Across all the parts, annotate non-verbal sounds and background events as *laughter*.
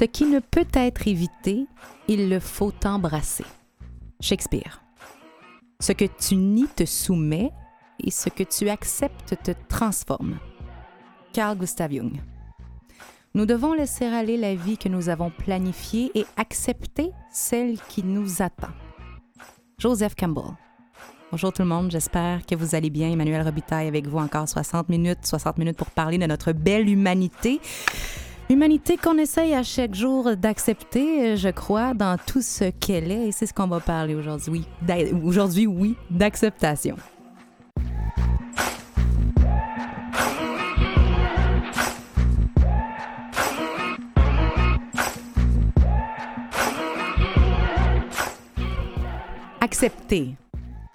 Ce qui ne peut être évité, il le faut embrasser. Shakespeare. Ce que tu nies te soumet et ce que tu acceptes te transforme. Carl Gustav Jung. Nous devons laisser aller la vie que nous avons planifiée et accepter celle qui nous attend. Joseph Campbell. Bonjour tout le monde, j'espère que vous allez bien. Emmanuel Robitaille avec vous encore 60 minutes, 60 minutes pour parler de notre belle humanité. Humanité qu'on essaye à chaque jour d'accepter, je crois, dans tout ce qu'elle est. Et c'est ce qu'on va parler aujourd'hui. Oui, aujourd'hui, oui, d'acceptation. Accepter.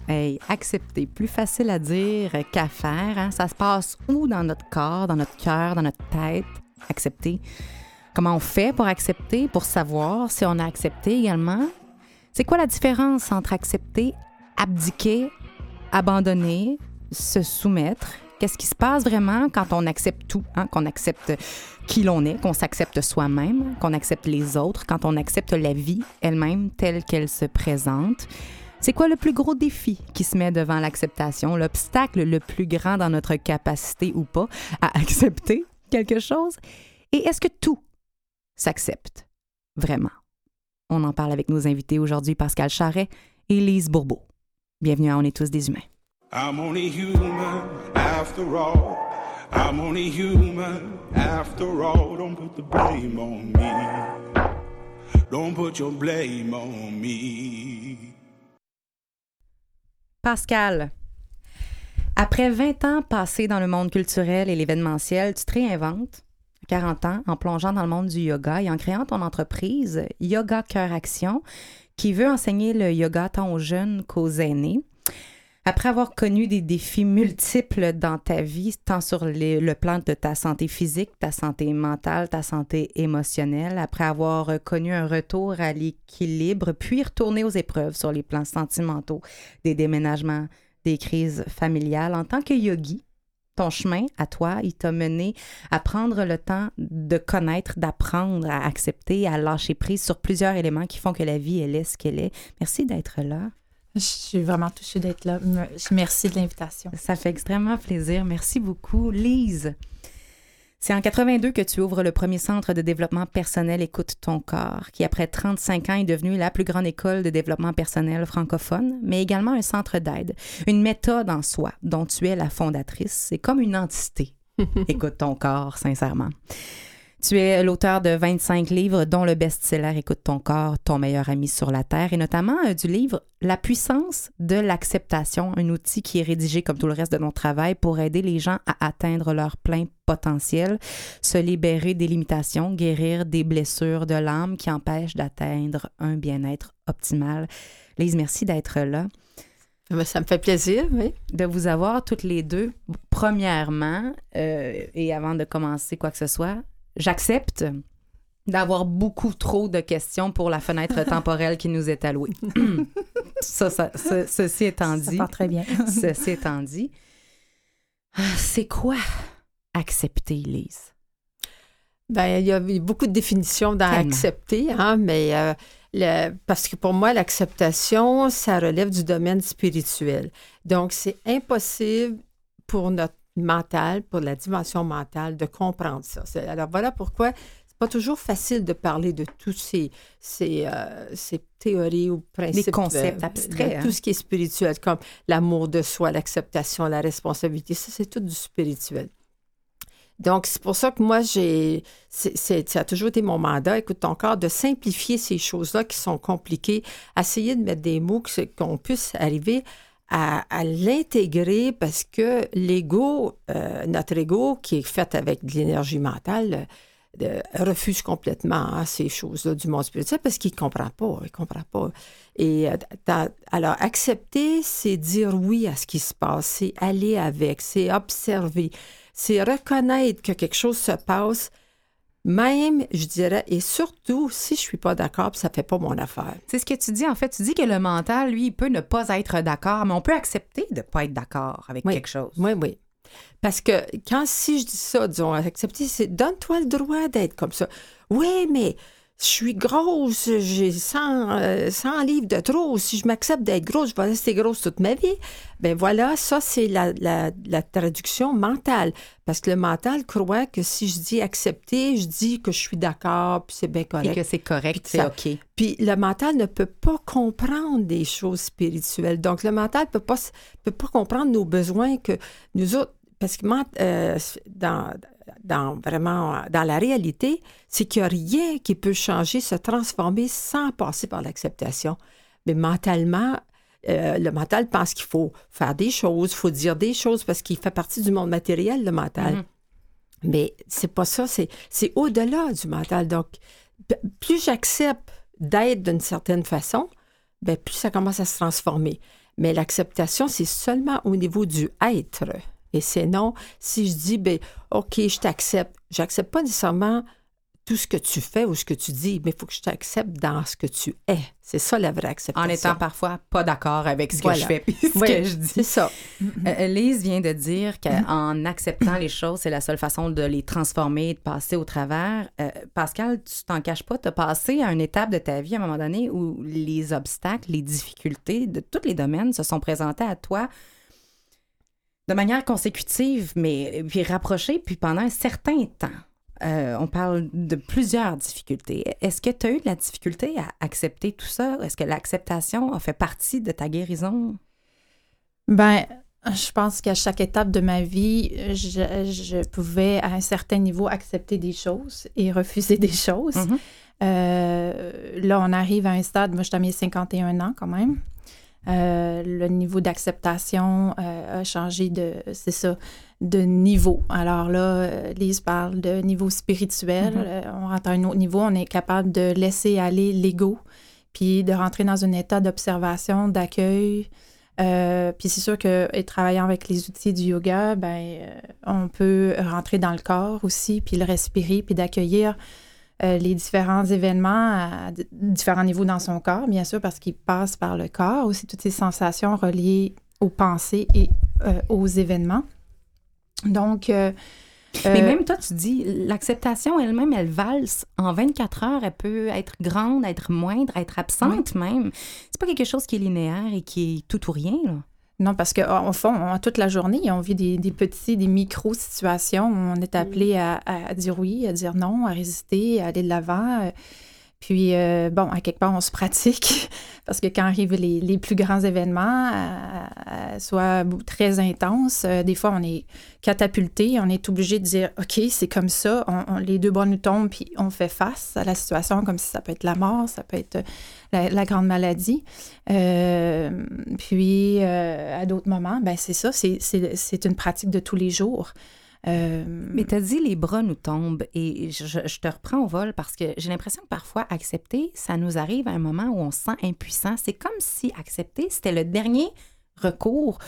Hey, accepter, plus facile à dire qu'à faire. Hein? Ça se passe où dans notre corps, dans notre cœur, dans notre tête? Accepter. Comment on fait pour accepter, pour savoir si on a accepté également? C'est quoi la différence entre accepter, abdiquer, abandonner, se soumettre? Qu'est-ce qui se passe vraiment quand on accepte tout, hein? qu'on accepte qui l'on est, qu'on s'accepte soi-même, qu'on accepte les autres, quand on accepte la vie elle-même telle qu'elle se présente? C'est quoi le plus gros défi qui se met devant l'acceptation, l'obstacle le plus grand dans notre capacité ou pas à *laughs* accepter quelque chose? Et est-ce que tout s'accepte vraiment? On en parle avec nos invités aujourd'hui, Pascal Charret et Lise Bourbeau. Bienvenue à On est tous des humains. I'm only human after all. I'm only human after all. Don't put the blame on me. Don't put your blame on me. Pascal, après 20 ans passés dans le monde culturel et l'événementiel, tu te réinventes, 40 ans, en plongeant dans le monde du yoga et en créant ton entreprise Yoga Cœur Action, qui veut enseigner le yoga tant aux jeunes qu'aux aînés. Après avoir connu des défis multiples dans ta vie, tant sur le plan de ta santé physique, ta santé mentale, ta santé émotionnelle, après avoir connu un retour à l'équilibre, puis retourner aux épreuves sur les plans sentimentaux, des déménagements, des crises familiales. En tant que yogi, ton chemin à toi, il t'a mené à prendre le temps de connaître, d'apprendre, à accepter, à lâcher prise sur plusieurs éléments qui font que la vie, elle est ce qu'elle est. Merci d'être là. Je suis vraiment touchée d'être là. Merci de l'invitation. Ça fait extrêmement plaisir. Merci beaucoup. Lise, c'est en 82 que tu ouvres le premier centre de développement personnel Écoute ton corps, qui après 35 ans est devenu la plus grande école de développement personnel francophone, mais également un centre d'aide, une méthode en soi dont tu es la fondatrice. C'est comme une entité. *laughs* Écoute ton corps, sincèrement. Tu es l'auteur de 25 livres, dont le best-seller Écoute ton corps, ton meilleur ami sur la Terre, et notamment euh, du livre La puissance de l'acceptation, un outil qui est rédigé comme tout le reste de mon travail pour aider les gens à atteindre leur plein potentiel, se libérer des limitations, guérir des blessures de l'âme qui empêchent d'atteindre un bien-être optimal. Lise, merci d'être là. Ben, ça me fait plaisir, oui. De vous avoir toutes les deux. Premièrement, euh, et avant de commencer quoi que ce soit, j'accepte d'avoir beaucoup trop de questions pour la fenêtre *laughs* temporelle qui nous est allouée. *laughs* ça, ça, *laughs* ceci étant dit. Ça très bien. ceci étant dit. Ah, c'est quoi accepter, Lise? Ben, il y a beaucoup de définitions dans accepter, hein, mais euh, le, parce que pour moi, l'acceptation, ça relève du domaine spirituel. Donc, c'est impossible pour notre mental, pour la dimension mentale, de comprendre ça. Alors voilà pourquoi c'est pas toujours facile de parler de tous ces, ces, euh, ces théories ou principes. Les concepts abstraits. Tout hein. ce qui est spirituel, comme l'amour de soi, l'acceptation, la responsabilité, ça c'est tout du spirituel. Donc, c'est pour ça que moi, j'ai. ça a toujours été mon mandat, écoute ton corps, de simplifier ces choses-là qui sont compliquées, essayer de mettre des mots qu'on puisse arriver à, l'intégrer parce que l'ego, euh, notre ego, qui est fait avec de l'énergie mentale, euh, refuse complètement hein, ces choses-là du monde spirituel parce qu'il ne comprend pas. Il comprend pas. Et euh, alors, accepter, c'est dire oui à ce qui se passe, c'est aller avec, c'est observer, c'est reconnaître que quelque chose se passe, même, je dirais, et surtout, si je suis pas d'accord, ça fait pas mon affaire. C'est ce que tu dis, en fait. Tu dis que le mental, lui, il peut ne pas être d'accord, mais on peut accepter de ne pas être d'accord avec quelque chose. Oui, oui. Parce que quand, si je dis ça, disons, accepter, c'est donne-toi le droit d'être comme ça. Oui, mais je suis grosse, j'ai 100, 100, euh, livres de trop. Si je m'accepte d'être grosse, je vais rester grosse toute ma vie. Ben voilà, ça, c'est la, la, traduction mentale. Parce que le mental croit que si je dis accepter, je dis que je suis d'accord, puis c'est bien correct. Et que c'est correct, c'est OK. Puis le mental ne peut pas comprendre des choses spirituelles. Donc, le mental ne peut pas, peut pas comprendre nos besoins que nous autres, parce que euh, dans, dans vraiment dans la réalité, c'est qu'il n'y a rien qui peut changer, se transformer sans passer par l'acceptation. Mais mentalement, euh, le mental pense qu'il faut faire des choses, il faut dire des choses parce qu'il fait partie du monde matériel, le mental. Mm-hmm. Mais c'est pas ça, c'est, c'est au-delà du mental. Donc, plus j'accepte d'être d'une certaine façon, bien, plus ça commence à se transformer. Mais l'acceptation, c'est seulement au niveau du être. Et sinon, si je dis, ben, OK, je t'accepte, j'accepte pas nécessairement tout ce que tu fais ou ce que tu dis, mais il faut que je t'accepte dans ce que tu es. C'est ça la vraie acceptation. En étant parfois pas d'accord avec ce que je fais *laughs* et ce que je dis. C'est ça. Euh, Lise vient de dire qu'en acceptant les choses, c'est la seule façon de les transformer, de passer au travers. Euh, Pascal, tu t'en caches pas, tu as passé à une étape de ta vie à un moment donné où les obstacles, les difficultés de tous les domaines se sont présentés à toi de manière consécutive, mais puis rapprochée, puis pendant un certain temps. Euh, on parle de plusieurs difficultés. Est-ce que tu as eu de la difficulté à accepter tout ça? Est-ce que l'acceptation a fait partie de ta guérison? Ben, je pense qu'à chaque étape de ma vie, je, pouvais à un certain niveau accepter des choses et refuser des choses. Mm-hmm. Euh, là, on arrive à un stade, moi, je suis à mes 51 ans quand même. Euh, le niveau d'acceptation euh, a changé de, c'est ça, de niveau. Alors là, euh, Lise parle de niveau spirituel. Mm-hmm. on rentre à un autre niveau, on est capable de laisser aller l'ego, puis de rentrer dans un état d'observation, d'accueil. puis c'est sûr que travaillant avec les outils du yoga, ben, on peut rentrer dans le corps aussi, puis le respirer, puis d'accueillir euh, les différents événements à différents niveaux dans son corps, bien sûr, parce qu'il passe par le corps, aussi toutes ces sensations reliées aux pensées et euh, aux événements. Donc, euh, mais même toi, tu dis, l'acceptation elle-même, elle valse en 24 heures. Elle peut être grande, être moindre, être absente même. C'est pas quelque chose qui est linéaire et qui est tout ou rien. Là. Non, parce qu'en fond, toute la journée, on vit des, des petits, des micro-situations. Où on est appelé à, à, dire oui, à dire non, à résister, à aller de l'avant. Puis, euh, bon, à quelque part, on se pratique. *laughs* Parce que quand arrivent les, les plus grands événements, euh, soit très intenses, euh, des fois, on est catapulté, on est obligé de dire OK, c'est comme ça, on, les deux bras nous tombent, puis on fait face à la situation comme si ça peut être la mort, ça peut être la, grande maladie. puis, à d'autres moments, ben c'est ça, c'est une pratique de tous les jours. Euh, Mais tu as dit les bras nous tombent et je, te reprends au vol parce que j'ai l'impression que parfois accepter, ça nous arrive à un moment où on se sent impuissant. C'est comme si accepter, c'était le dernier recours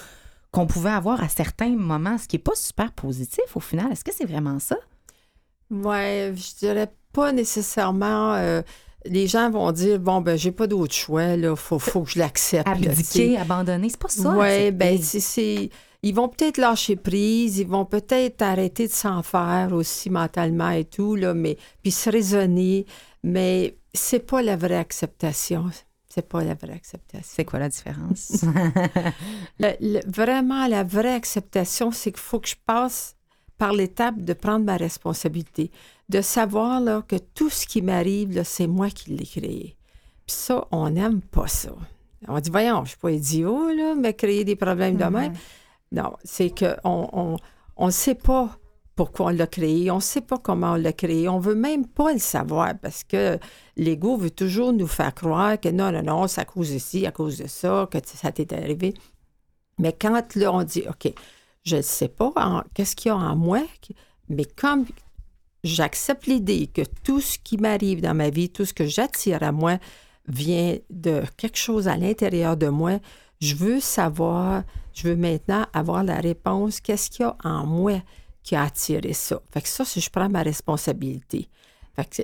qu'on pouvait avoir à certains moments, ce qui n'est pas super positif au final. Est-ce que c'est vraiment ça? Oui, je dirais pas nécessairement. Euh, les gens vont dire bon ben j'ai pas d'autre choix là, faut faut que je l'accepte. Abdiquer, abandonner, c'est pas ça. Oui, ben c'est ils vont peut-être lâcher prise, ils vont peut-être arrêter de s'en faire aussi mentalement et tout, là, mais puis se raisonner, mais c'est pas la vraie acceptation. C'est pas la vraie acceptation. C'est quoi la différence? *laughs* *laughs* vraiment, la vraie acceptation, c'est qu'il faut que je passe par l'étape de prendre ma responsabilité, de savoir là, que tout ce qui m'arrive, c'est moi qui l'ai créé. Puis ça, on n'aime pas ça. On dit, voyons, je ne suis pas idiot, là, mais créer des problèmes de même. Non, c'est qu'on on, on, sait pas pourquoi on l'a créé, on ne sait pas comment on l'a créé, on veut même pas le savoir parce que l'ego veut toujours nous faire croire que non, non, non, c'est à cause de ci, à cause de ça, que ça t'est arrivé. Mais quand là, on dit, OK, je ne sais pas qu'est-ce qu'il y a en moi, mais comme j'accepte l'idée que tout ce qui m'arrive dans ma vie, tout ce que j'attire à moi vient de quelque chose à l'intérieur de moi, je veux savoir, je veux maintenant avoir la réponse, qu'est-ce qu'il y a en moi qui a attiré ça? Fait que ça, si je prends ma responsabilité.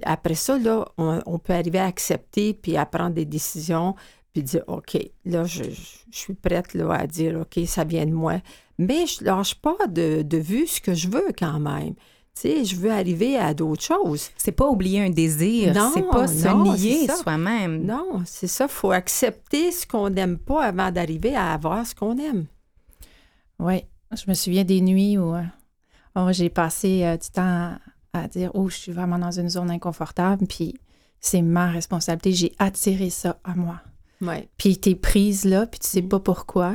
Après ça, là, on, peut arriver à accepter puis à prendre des décisions puis dire, OK, là, je, suis prête là, à dire, OK, ça vient de moi. Mais je ne lâche pas de, vue ce que je veux quand même. Tu sais, je veux arriver à d'autres choses. C'est pas oublier un désir, c'est pas se nier soi-même. Non, c'est ça. Il faut accepter ce qu'on n'aime pas avant d'arriver à avoir ce qu'on aime. Oui, je me souviens des nuits où euh, Oh, j'ai passé euh, du temps à, dire Oh, je suis vraiment dans une zone inconfortable, puis c'est ma responsabilité. J'ai attiré ça à moi. Ouais. Puis tu es prise là, puis tu sais pas pourquoi.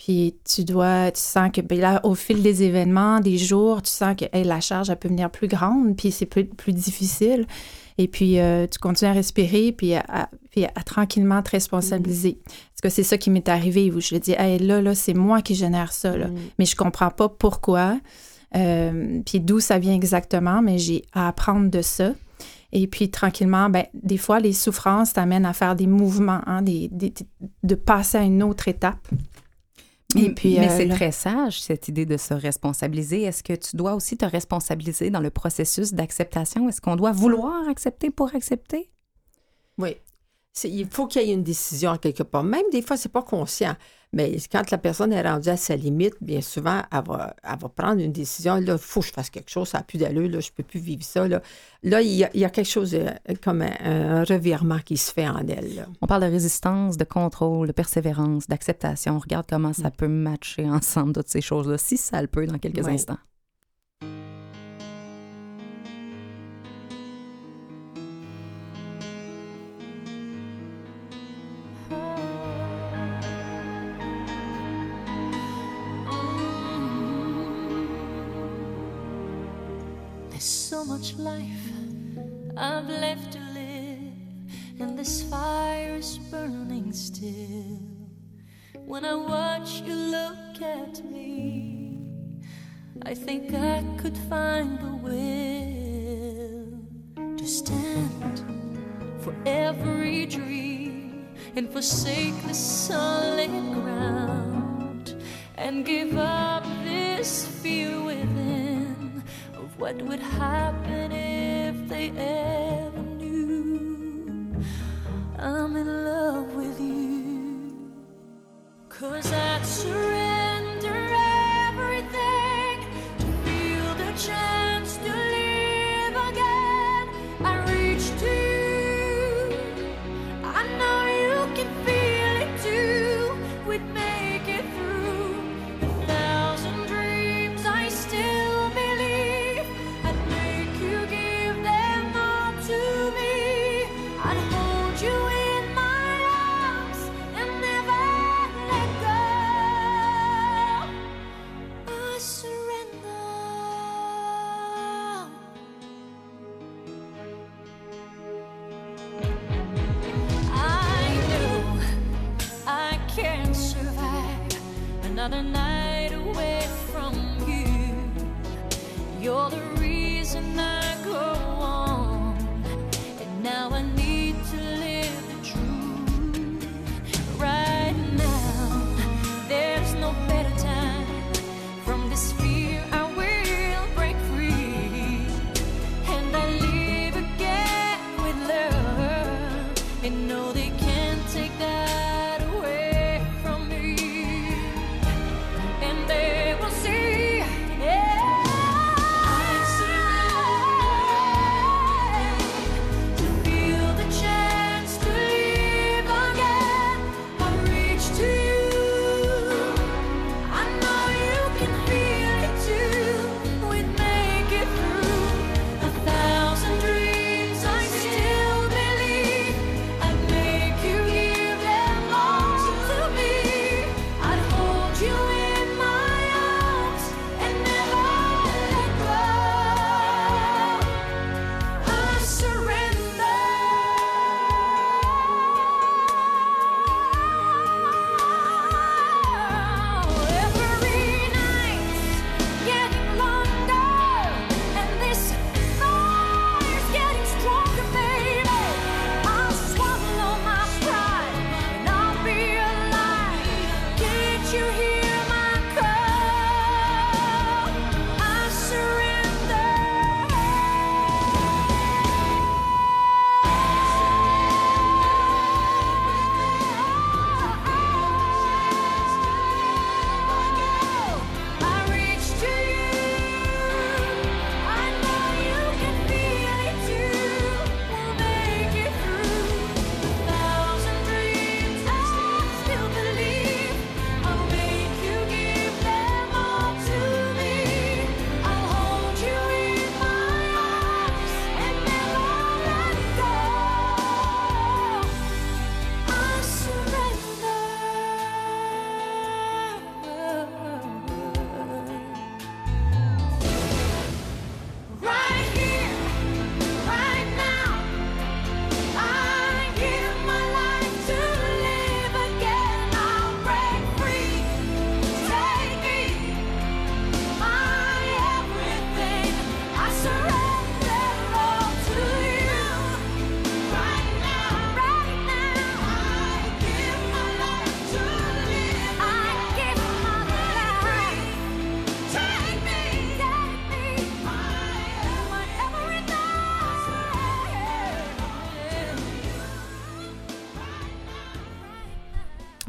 Puis tu dois, tu sens que ben là, au fil des événements, des jours, tu sens que la charge, elle peut venir plus grande, puis c'est plus, plus difficile. Et puis, euh, tu continues à respirer, puis à, puis à tranquillement te responsabiliser. Parce que c'est ça qui m'est arrivé, où je dis, hey, là, là, c'est moi qui génère ça, là. Mm. Mais je comprends pas pourquoi. Euh, puis d'où ça vient exactement, mais j'ai à apprendre de ça. Et puis tranquillement, ben, des fois, les souffrances t'amènent à faire des mouvements, hein, de passer à une autre étape. Et puis, mais euh, c'est très sage, cette idée de se responsabiliser. Est-ce que tu dois aussi te responsabiliser dans le processus d'acceptation? Est-ce qu'on doit vouloir accepter pour accepter? Oui. Il faut qu'il y ait une décision quelque part. Même des fois, c'est pas conscient. Mais quand la personne est rendue à sa limite, bien souvent, elle va, prendre une décision. Là, il faut que je fasse quelque chose, ça n'a plus d'allure, là, je ne peux plus vivre ça. Là, là il, y a, quelque chose euh, comme un, revirement qui se fait en elle. On parle de résistance, de contrôle, de persévérance, d'acceptation. On regarde comment ça mm. peut matcher ensemble, toutes ces choses-là, si ça le peut dans quelques instants. Much life I've left to live, and this fire is burning still. When I watch you look at me, I think I could find the will to stand for every dream and forsake the solid ground and give up this fear within what would happen if they ever knew I'm in love with you? Cause I'd surrender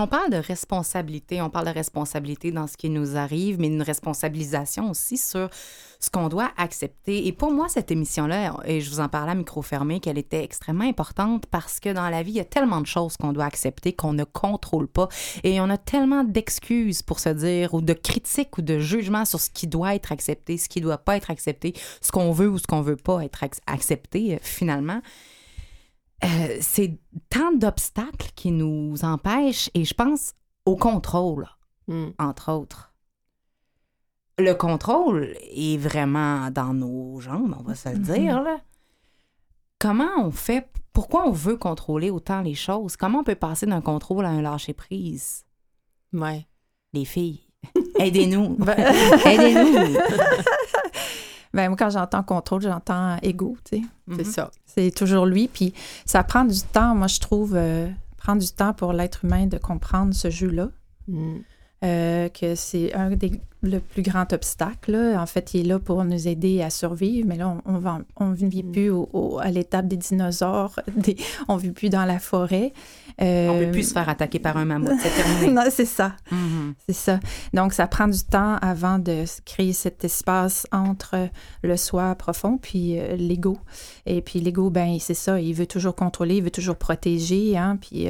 On parle de responsabilité, on parle de responsabilité dans ce qui nous arrive, mais une responsabilisation aussi sur ce qu'on doit accepter. Et pour moi, cette émission-là, et je vous en parlais à micro fermé, qu'elle était extrêmement importante parce que dans la vie, il y a tellement de choses qu'on doit accepter qu'on ne contrôle pas. Et on a tellement d'excuses pour se dire, ou de critiques ou de jugements sur ce qui doit être accepté, ce qui ne doit pas être accepté, ce qu'on veut ou ce qu'on veut pas être accepté, euh, finalement. Euh, c'est tant d'obstacles qui nous empêchent, et je pense au contrôle, hmm. entre autres le contrôle est vraiment dans nos jambes, on va se le mhm. dire. Là. Comment on fait? Pourquoi on veut contrôler autant les choses? Comment on peut passer d'un contrôle à un lâcher-prise? Ouais. Les filles, aidez-nous. *laughs* Ben, aidez-nous. *laughs* ben, moi, quand j'entends contrôle, j'entends égo, tu sais. C'est mhm. ça. C'est toujours lui. Puis ça prend du temps, moi, je trouve, euh, prendre du temps pour l'être humain de comprendre ce jeu-là. Mm. Euh, que c'est un des le plus grand obstacle. En fait, il est là pour nous aider à survivre, mais là, on ne on, vit mm. plus à l'étape des dinosaures, *laughs* des, on ne vit plus dans la forêt. Euh, on ne peut plus se faire attaquer par un mammouth, c'est terminé. *laughs* non, c'est ça. Mm-hmm. C'est ça. Donc, ça prend du temps avant de créer cet espace entre le soi profond puis euh, l'ego. Et puis l'ego, ben c'est ça, il veut toujours contrôler, il veut toujours protéger, hein, puis...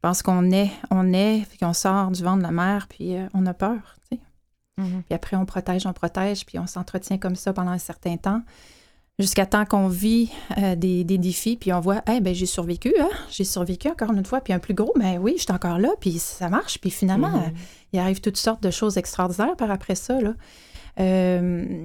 pense qu'on est, on est, puis on sort du ventre de la mer, puis euh, on a peur, tu sais. Mm-hmm. Puis après, on protège, on protège, puis on s'entretient comme ça pendant un certain temps, jusqu'à temps qu'on vit euh, des, défis, puis on voit, eh ben j'ai survécu, hein? j'ai survécu encore une fois, puis un plus gros, ben oui, je suis encore là, puis ça marche, puis finalement, mm-hmm. il arrive toutes sortes de choses extraordinaires par après ça, là. Euh,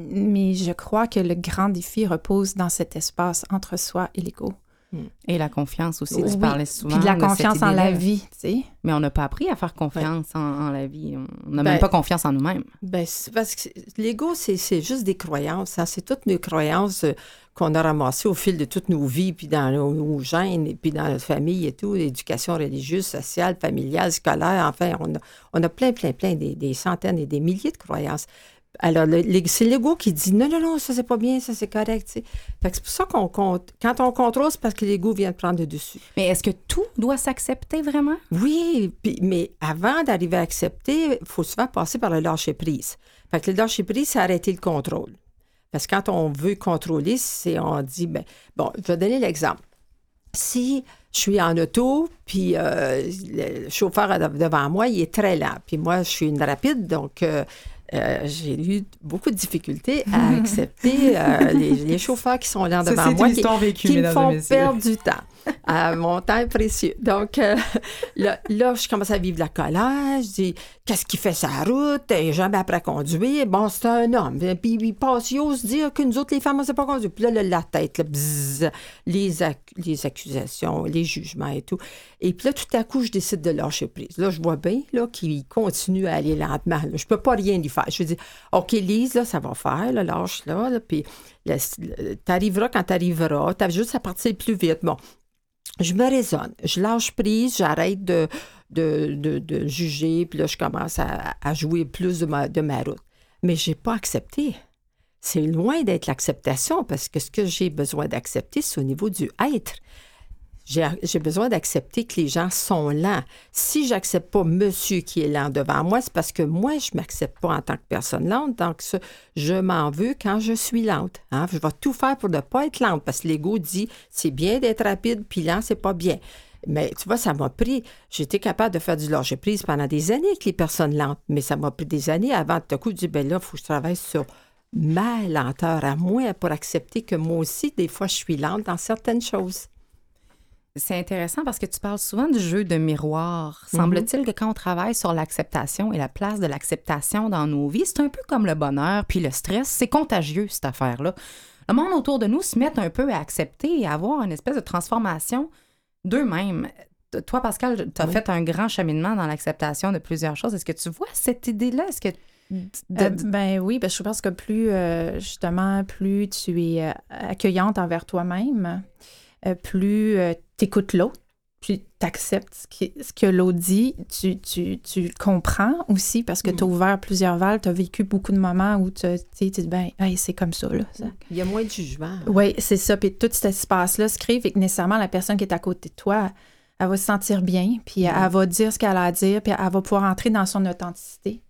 mais je crois que le grand défi repose dans cet espace entre soi et l'ego. Mm. Et la confiance aussi, tu parlais souvent. Puis de la confiance en la vie, tu sais. Mais on n'a pas appris à faire confiance en, la vie. On n'a même ben, pas confiance en nous-mêmes. Ben, parce que l'ego, c'est juste des croyances. Hein. C'est toutes nos croyances euh, qu'on a ramassées au fil de toutes nos vies, puis dans nos, gènes, et puis dans notre famille et tout, l'éducation religieuse, sociale, familiale, scolaire. Enfin, on a, on a plein, plein, plein, des centaines et des milliers de croyances. Alors, c'est l'ego qui dit non, non, non, ça c'est pas bien, ça c'est correct. c'est pour ça qu'on compte. Quand on contrôle, c'est parce que l'ego vient de prendre le dessus. Mais est-ce que tout doit s'accepter vraiment? Oui, mais avant d'arriver à accepter, il faut souvent passer par le lâcher-prise. Fait que le lâcher-prise, c'est arrêter le contrôle. Parce que quand on veut contrôler, c'est on dit, ben, bon, je vais donner l'exemple. Si je suis en auto, puis euh, le chauffeur devant moi, il est très lent. Puis moi, je suis une rapide, donc euh, euh, j'ai eu beaucoup de difficultés à *laughs* accepter euh, les, chauffeurs qui sont là devant moi, qui, qui me font perdre du temps. *laughs* à mon temps précieux. Donc, euh, là, je commence à vivre la colère. Je dis, qu'est-ce qu'il fait sa route? Il jamais appris à conduire. Bon, c'est un homme. Puis il passe, il ose dire que nous autres, les femmes, on ne sait pas conduire. Puis là, la tête, les, accusations, les jugements et tout. Et puis là, tout à coup, je décide de lâcher prise. Là, je vois bien là, qu'il continue à aller lentement. Je ne peux pas rien lui faire. Je dis, OK, Lise, là, ça va faire, là, lâche là. là puis t'arriveras quand t'arriveras. T'as juste à partir plus vite. Bon, je me raisonne, je lâche prise, j'arrête de, juger, puis là, je commence à, jouer plus de ma, de ma route. Mais je n'ai pas accepté. C'est loin d'être l'acceptation parce que ce que j'ai besoin d'accepter, c'est au niveau du être. J'ai besoin d'accepter que les gens sont lents. Si j'accepte pas monsieur qui est lent devant moi, c'est parce que moi, je m'accepte pas en tant que personne lente. Donc, je m'en veux quand je suis lente. Hein. Je vais tout faire pour ne pas être lente parce que l'ego dit c'est bien d'être rapide, puis lent, c'est pas bien. Mais tu vois, ça m'a pris. J'étais capable de faire du lâcher prise pendant des années avec les personnes lentes, mais ça m'a pris des années avant de coup de dire ben là, il faut que je travaille sur ma lenteur à moi pour accepter que moi aussi, des fois, je suis lente dans certaines choses. C'est intéressant parce que tu parles souvent du jeu de miroir. Mhm. Semble-t-il que quand on travaille sur l'acceptation et la place de l'acceptation dans nos vies, c'est un peu comme le bonheur puis le stress. C'est contagieux, cette affaire-là. Le monde autour de nous se met un peu à accepter et à avoir une espèce de transformation d'eux-mêmes. Toi, Pascal, tu as fait un grand cheminement dans l'acceptation de plusieurs choses. Est-ce que tu vois cette idée-là? Est-ce que euh, ben oui, ben je pense que plus euh, justement, plus tu es euh, accueillante envers toi-même, euh, plus euh, tu écoutes l'autre, puis tu acceptes ce, que l'autre dit, tu, tu, tu, comprends aussi parce que tu as mm. ouvert plusieurs valves, tu as vécu beaucoup de moments où tu te dis, ben, c'est comme ça, là. Il y a moins de jugement. Oui, c'est ça. Puis tout cet espace-là se crée, fait que nécessairement, la personne qui est à côté de toi, elle va se sentir bien, puis elle va dire ce qu'elle a à dire, puis elle va pouvoir entrer dans son authenticité.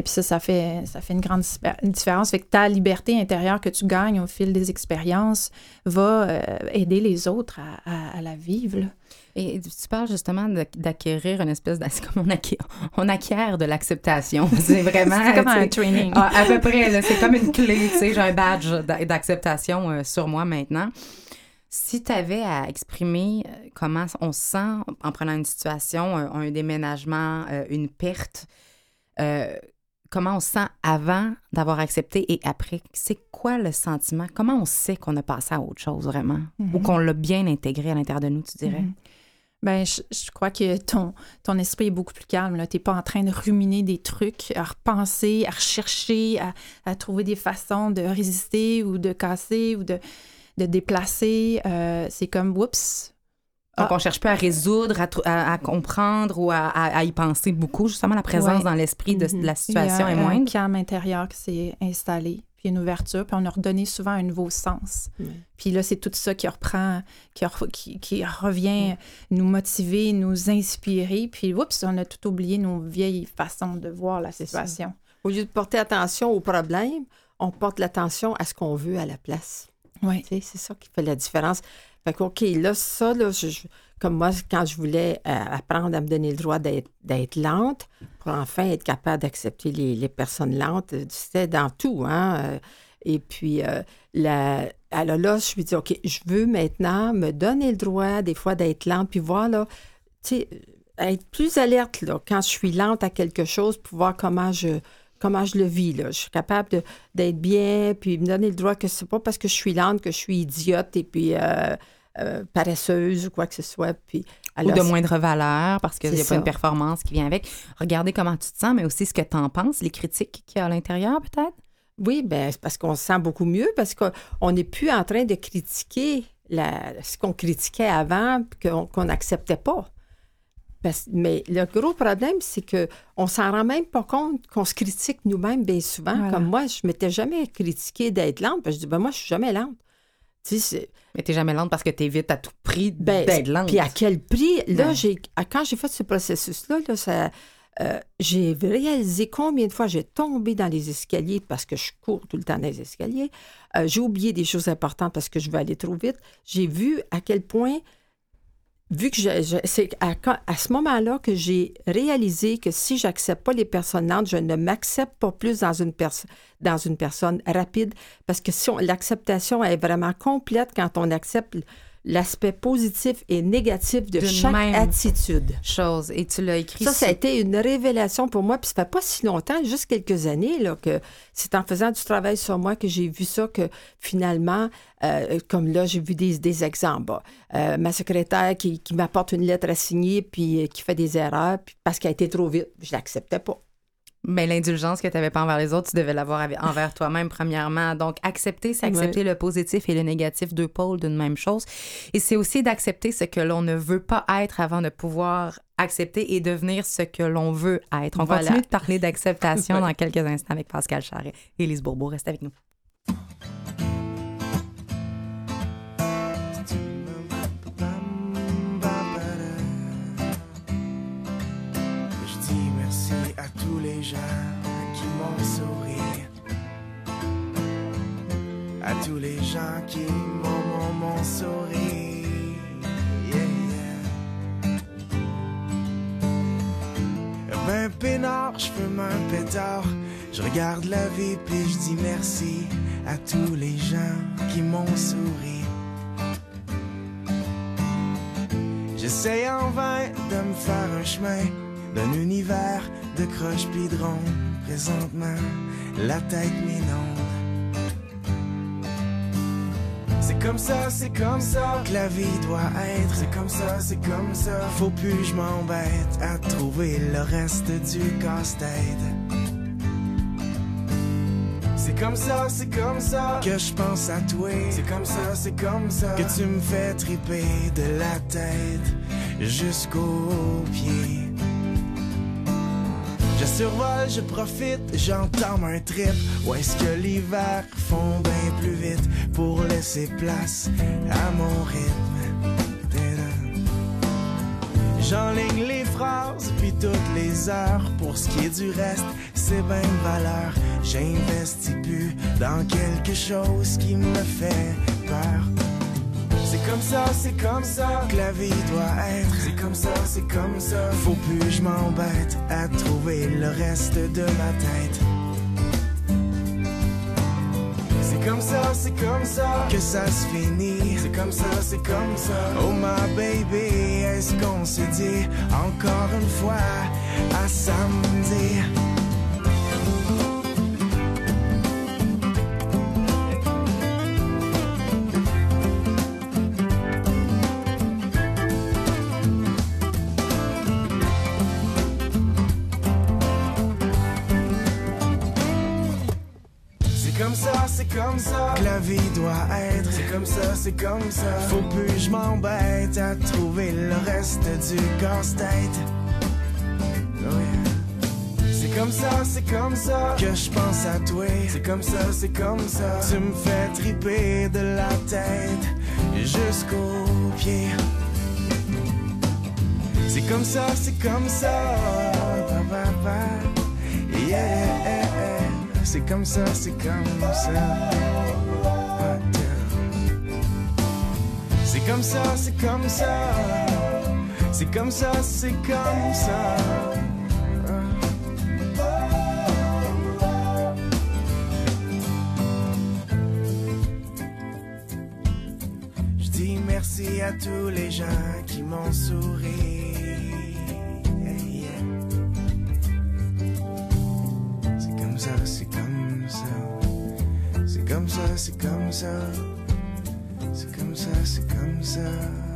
Et puis ça, ça fait, ça fait une grande différence. Fait que ta liberté intérieure que tu gagnes au fil des expériences va euh, aider les autres à, la vivre. Et tu parles justement d'acquérir une espèce de... *laughs* comme on acquiert, on acquiert de l'acceptation. *laughs* C'est vraiment... c'est comme un training. Ah, à peu près, c'est comme une clé, tu sais, j'ai un badge d'acceptation euh, sur moi maintenant. Si tu avais à exprimer euh, comment on se sent en prenant une situation, un, déménagement, une perte, comment on se sent avant d'avoir accepté et après. C'est quoi le sentiment? Comment on sait qu'on a passé à autre chose vraiment? Ou mhm. qu'on l'a bien intégré à l'intérieur de nous, tu dirais? Mhm. Ben, je, crois que ton, ton esprit est beaucoup plus calme. Tu n'es pas en train de ruminer des trucs, à repenser, à rechercher, à, trouver des façons de résister ou de casser ou de, de déplacer. Euh, c'est comme, oups, donc, ah. on cherche plus à résoudre, à, comprendre ou à, y penser beaucoup. Justement, la présence dans l'esprit de, la situation est moindre. Il y a un calme intérieur qui s'est installé, puis une ouverture, puis on a redonné souvent un nouveau sens. Puis là, c'est tout ça qui reprend, qui, qui, revient nous motiver, nous inspirer. Puis, oups, on a tout oublié nos vieilles façons de voir la situation. Au lieu de porter attention au problème, on porte l'attention à ce qu'on veut à la place. Oui. C'est ça qui fait la différence. Fait que, OK, là, ça, là, comme moi, quand je voulais euh, apprendre à me donner le droit d'être lente, pour enfin être capable d'accepter les, personnes lentes, euh, c'était dans tout, hein. Euh, et puis, la, alors là, je me dis, OK, je veux maintenant me donner le droit, des fois, d'être lente, puis voir, là, tu sais, être plus alerte, là, quand je suis lente à quelque chose, pour voir comment je, comment je le vis. Là. Je suis capable d'être bien, puis me donner le droit que c'est pas parce que je suis lente que je suis idiote et puis euh, euh, paresseuse ou quoi que ce soit. Puis, ou de moindre valeur parce qu'il n'y a pas une performance qui vient avec. Regardez comment tu te sens, mais aussi ce que tu en penses, les critiques qu'il y a à l'intérieur peut-être? Oui, ben, c'est parce qu'on se sent beaucoup mieux, parce qu'on n'est plus en train de critiquer la, ce qu'on critiquait avant, qu'on n'acceptait pas mais le gros problème, c'est que on s'en rend même pas compte qu'on se critique nous-mêmes bien souvent. Comme moi, je m'étais jamais critiquée d'être lente. Parce que je dis, ben moi, je suis jamais lente. Tu sais, mais t'es jamais lente parce que tu évites à tout prix ben, d'être lente. Puis à quel prix? Là, j'ai, quand j'ai fait ce processus-là, là, euh, j'ai réalisé combien de fois j'ai tombé dans les escaliers parce que je cours tout le temps dans les escaliers. Euh, j'ai oublié des choses importantes parce que je veux aller trop vite. J'ai vu à quel point vu que c'est à, ce moment-là que j'ai réalisé que si j'accepte pas les personnes lentes, je ne m'accepte pas plus dans une, dans une personne rapide. Parce que si l'acceptation est vraiment complète quand on accepte l'aspect positif et négatif de chaque attitude. Chose. Et tu l'as écrit. Ça, ça a été une révélation pour moi. Puis ça fait pas si longtemps, juste quelques années, là, que c'est en faisant du travail sur moi que j'ai vu ça, que finalement, euh, comme là, j'ai vu des, des exemples. Euh, ma secrétaire qui, qui m'apporte une lettre à signer, puis euh, qui fait des erreurs, puis parce qu'elle a été trop vite, je l'acceptais pas. Mais l'indulgence que tu n'avais pas envers les autres, tu devais l'avoir envers toi-même, premièrement. Donc, accepter, c'est accepter le positif et le négatif, deux pôles d'une même chose. Et c'est aussi d'accepter ce que l'on ne veut pas être avant de pouvoir accepter et devenir ce que l'on veut être. On continue de parler d'acceptation *laughs* dans quelques instants avec Pascal Charret. Élise Bourbeau, reste avec nous. Qui m'ont souri. À tous les gens qui m'ont, m'ont souri. Yeah, Ben peinard, je fume un pétard. Je regarde la vie puis je dis merci à tous les gens qui m'ont souri. J'essaye en vain de me faire un chemin d'un univers de croche pidron, présentement, la tête m'inonde. C'est comme ça, c'est comme ça que la vie doit être. C'est comme ça, c'est comme ça. Faut plus je m'embête à trouver le reste du casse-tête. C'est comme ça, c'est comme ça que je pense à toi. C'est comme ça, c'est comme ça que tu me fais triper de la tête jusqu'aux pieds. Je survole, je profite, j'entends un trip. Où est-ce que l'hiver fond bien plus vite pour laisser place à mon rythme? J'enligne les phrases, puis toutes les heures. Pour ce qui est du reste, c'est bien valeur. J'investis plus dans quelque chose qui me fait peur. C'est comme ça, c'est comme ça que la vie doit être. C'est comme ça, c'est comme ça. Faut plus je m'embête à trouver le reste de ma tête. C'est comme ça, c'est comme ça que ça se finit. C'est comme ça, c'est comme ça. Oh my baby, est-ce qu'on se dit encore une fois à samedi? Du casse-tête. C'est comme ça, c'est comme ça que je pense à toi. C'est comme ça, c'est comme ça. Tu me fais triper de la tête jusqu'aux pieds. C'est comme ça, c'est comme ça. Yeah c'est comme ça, c'est comme ça. C'est comme ça, c'est comme ça. C'est comme ça, c'est comme ça. Je dis merci à tous les gens qui m'ont souri. c'est comme ça. C'est comme ça, c'est comme ça. C'est comme ça.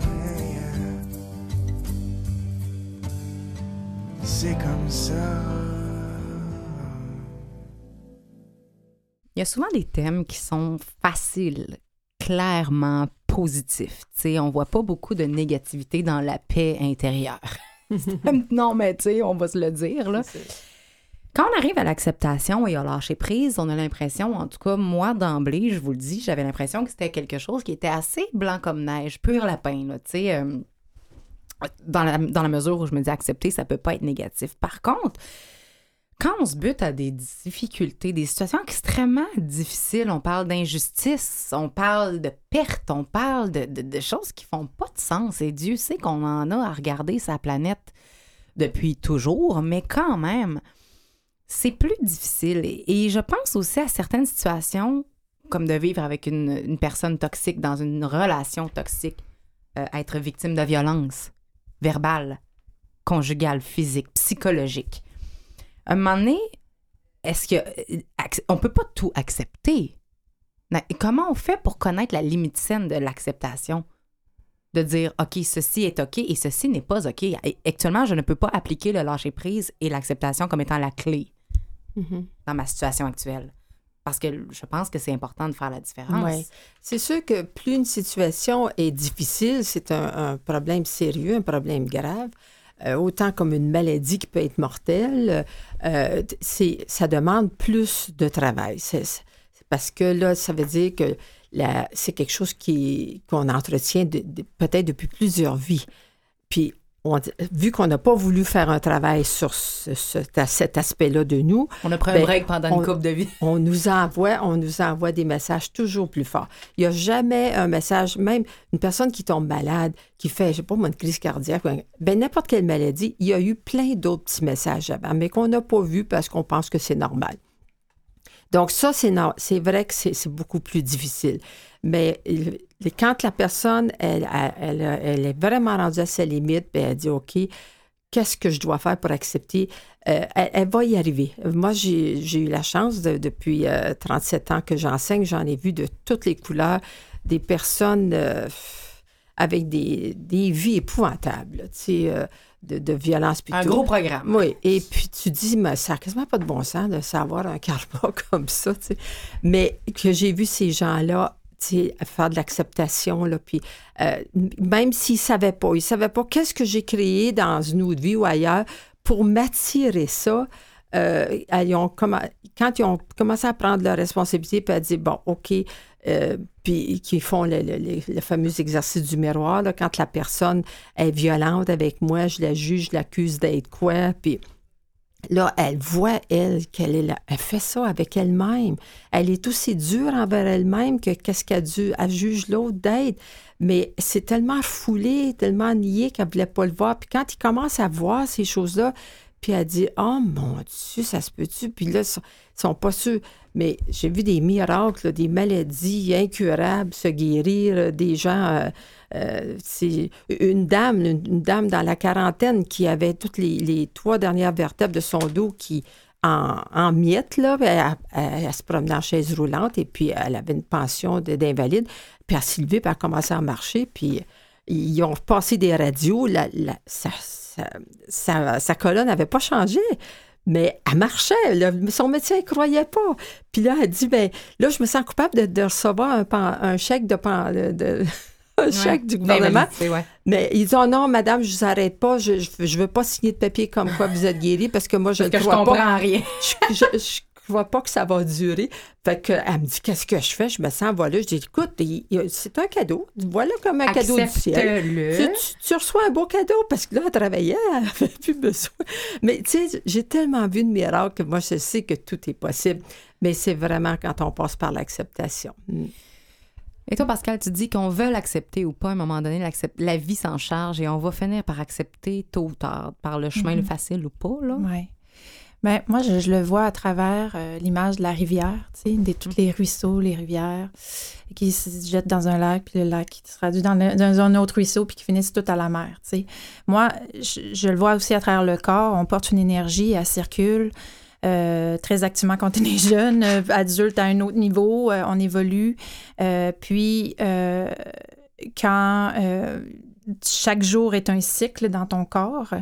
Il y a souvent des thèmes qui sont faciles, clairement positifs. sais, on voit pas beaucoup de négativité dans la paix intérieure. *laughs* non, mais tu sais, on va se le dire. Là. Quand on arrive à l'acceptation et à lâcher prise, on a l'impression, en tout cas, moi d'emblée, je vous le dis, j'avais l'impression que c'était quelque chose qui était assez blanc comme neige, pur lapin, tu sais. Euh, dans, la, dans la mesure où je me dis accepter, ça peut pas être négatif. Par contre, quand on se bute à des difficultés, des situations extrêmement difficiles, on parle d'injustice, on parle de perte, on parle de, de, choses qui font pas de sens. Et Dieu sait qu'on en a à regarder sa planète depuis toujours, mais quand même, c'est plus difficile. Et, je pense aussi à certaines situations, comme de vivre avec une, personne toxique dans une relation toxique, euh, être victime de violence verbale, conjugale, physique, psychologique. À un moment donné, est-ce que euh, on peut pas tout accepter? comment on fait pour connaître la limite saine de l'acceptation? De dire, OK, ceci est OK et ceci n'est pas OK. actuellement, je ne peux pas appliquer le lâcher-prise et l'acceptation comme étant la clé. Mm-hmm. dans ma situation actuelle. Parce que je pense que c'est important de faire la différence. Oui. C'est sûr que plus une situation est difficile, c'est un, problème sérieux, un problème grave. Euh, autant comme une maladie qui peut être mortelle, euh, ça demande plus de travail. Parce que là, ça veut dire que c'est quelque chose qu'on entretient peut-être depuis plusieurs vies. Puis vu qu'on n'a pas voulu faire un travail sur cet aspect-là de nous. On a pris un ben, break pendant une coupe de vie. *laughs* On nous envoie, on nous envoie des messages toujours plus forts. Il n'y a jamais un message, même une personne qui tombe malade, qui fait, je sais pas, une crise cardiaque, ben n'importe quelle maladie, il y a eu plein d'autres petits messages avant, mais qu'on n'a pas vu parce qu'on pense que c'est normal. Donc ça, c'est vrai que c'est beaucoup plus difficile. Mais quand la personne, elle, elle, elle, est vraiment rendue à ses limites, puis elle dit, OK, qu'est-ce que je dois faire pour accepter? Euh, elle, va y arriver. Moi, j'ai eu la chance, depuis 37 euh, ans que j'enseigne, j'en ai vu de toutes les couleurs, des personnes euh, avec des, des, vies épouvantables. Tu sais, de, de, violence. un gros programme. Oui. Et puis tu dis, mais ça n'a quasiment pas de bon sens de savoir un *laughs* karma comme ça. Tu sais. Mais que j'ai vu ces gens-là faire de l'acceptation. Puis euh, même s'ils ne savaient pas, ils ne savaient pas qu'est-ce que j'ai créé dans une autre vie ou ailleurs pour m'attirer ça. euh, ont quand ils ont commencé à prendre leurs responsabilités, puis à dire, bon, OK, euh, puis qui font le, le, fameux exercice du miroir, là, quand la personne est violente avec moi, je la juge, je l'accuse d'être quoi, puis là, elle voit, elle, qu'elle est là, elle fait ça avec elle-même. Elle est aussi dure envers elle-même que qu'est-ce qu'elle dû, elle juge l'autre d'être. Mais c'est tellement foulé, tellement nié qu'elle ne voulait pas le voir. Puis quand il commence à voir ces choses-là, puis elle dit Oh mon Dieu, ça se peut-tu? Puis là, ils sont pas sûrs. Mais j'ai vu des miracles, des maladies incurables se guérir, euh, des gens. Euh, euh, une dame, une, dame dans la quarantaine qui avait toutes les, trois dernières vertèbres de son dos qui en, miettes, là, elle, se promenait en chaise roulante et puis elle avait une pension d'invalide. Puis elle s'est levée, puis elle a commencé à marcher, puis ils ont passé des radios. La, la, sa, colonne n'avait pas changé. Mais elle marchait. son médecin ne croyait pas. Puis là, elle dit ben là, je me sens coupable de, recevoir un, chèque de, de *laughs* un chèque du gouvernement. Mais ils disent oh non, madame, je vous arrête pas, je, je, veux pas signer de papier comme quoi vous êtes guérie parce que moi je ne crois pas. rien. *laughs* je, je vois pas que ça va durer. Fait que, elle me dit, qu'est-ce que je fais? Je me sens voilà. Je dis, écoute, c'est un cadeau. Voilà comme un cadeau du ciel. Tu, reçois un beau cadeau parce que là, elle travaillait, elle n'avait plus besoin. Mais tu sais, j'ai tellement vu de miracles que moi, je sais que tout est possible. Mais c'est vraiment quand on passe par l'acceptation. Hmm. Et toi, Pascal, tu dis qu'on veut l'accepter ou pas, à un moment donné, la vie s'en charge et on va finir par accepter tôt ou tard, par le chemin le mm-hmm. facile ou pas. Oui. Bien, moi, je, le vois à travers euh, l'image de la rivière, tu sais, de tous les ruisseaux, les rivières, qui se jettent dans un lac, puis le lac qui se traduit dans, un autre ruisseau, puis qui finissent tout à la mer, tu sais. Moi, je, le vois aussi à travers le corps. On porte une énergie, elle circule euh, très activement quand on est *laughs* jeune, euh, adulte à un autre niveau, on évolue. puis, quand chaque jour est un cycle dans ton corps,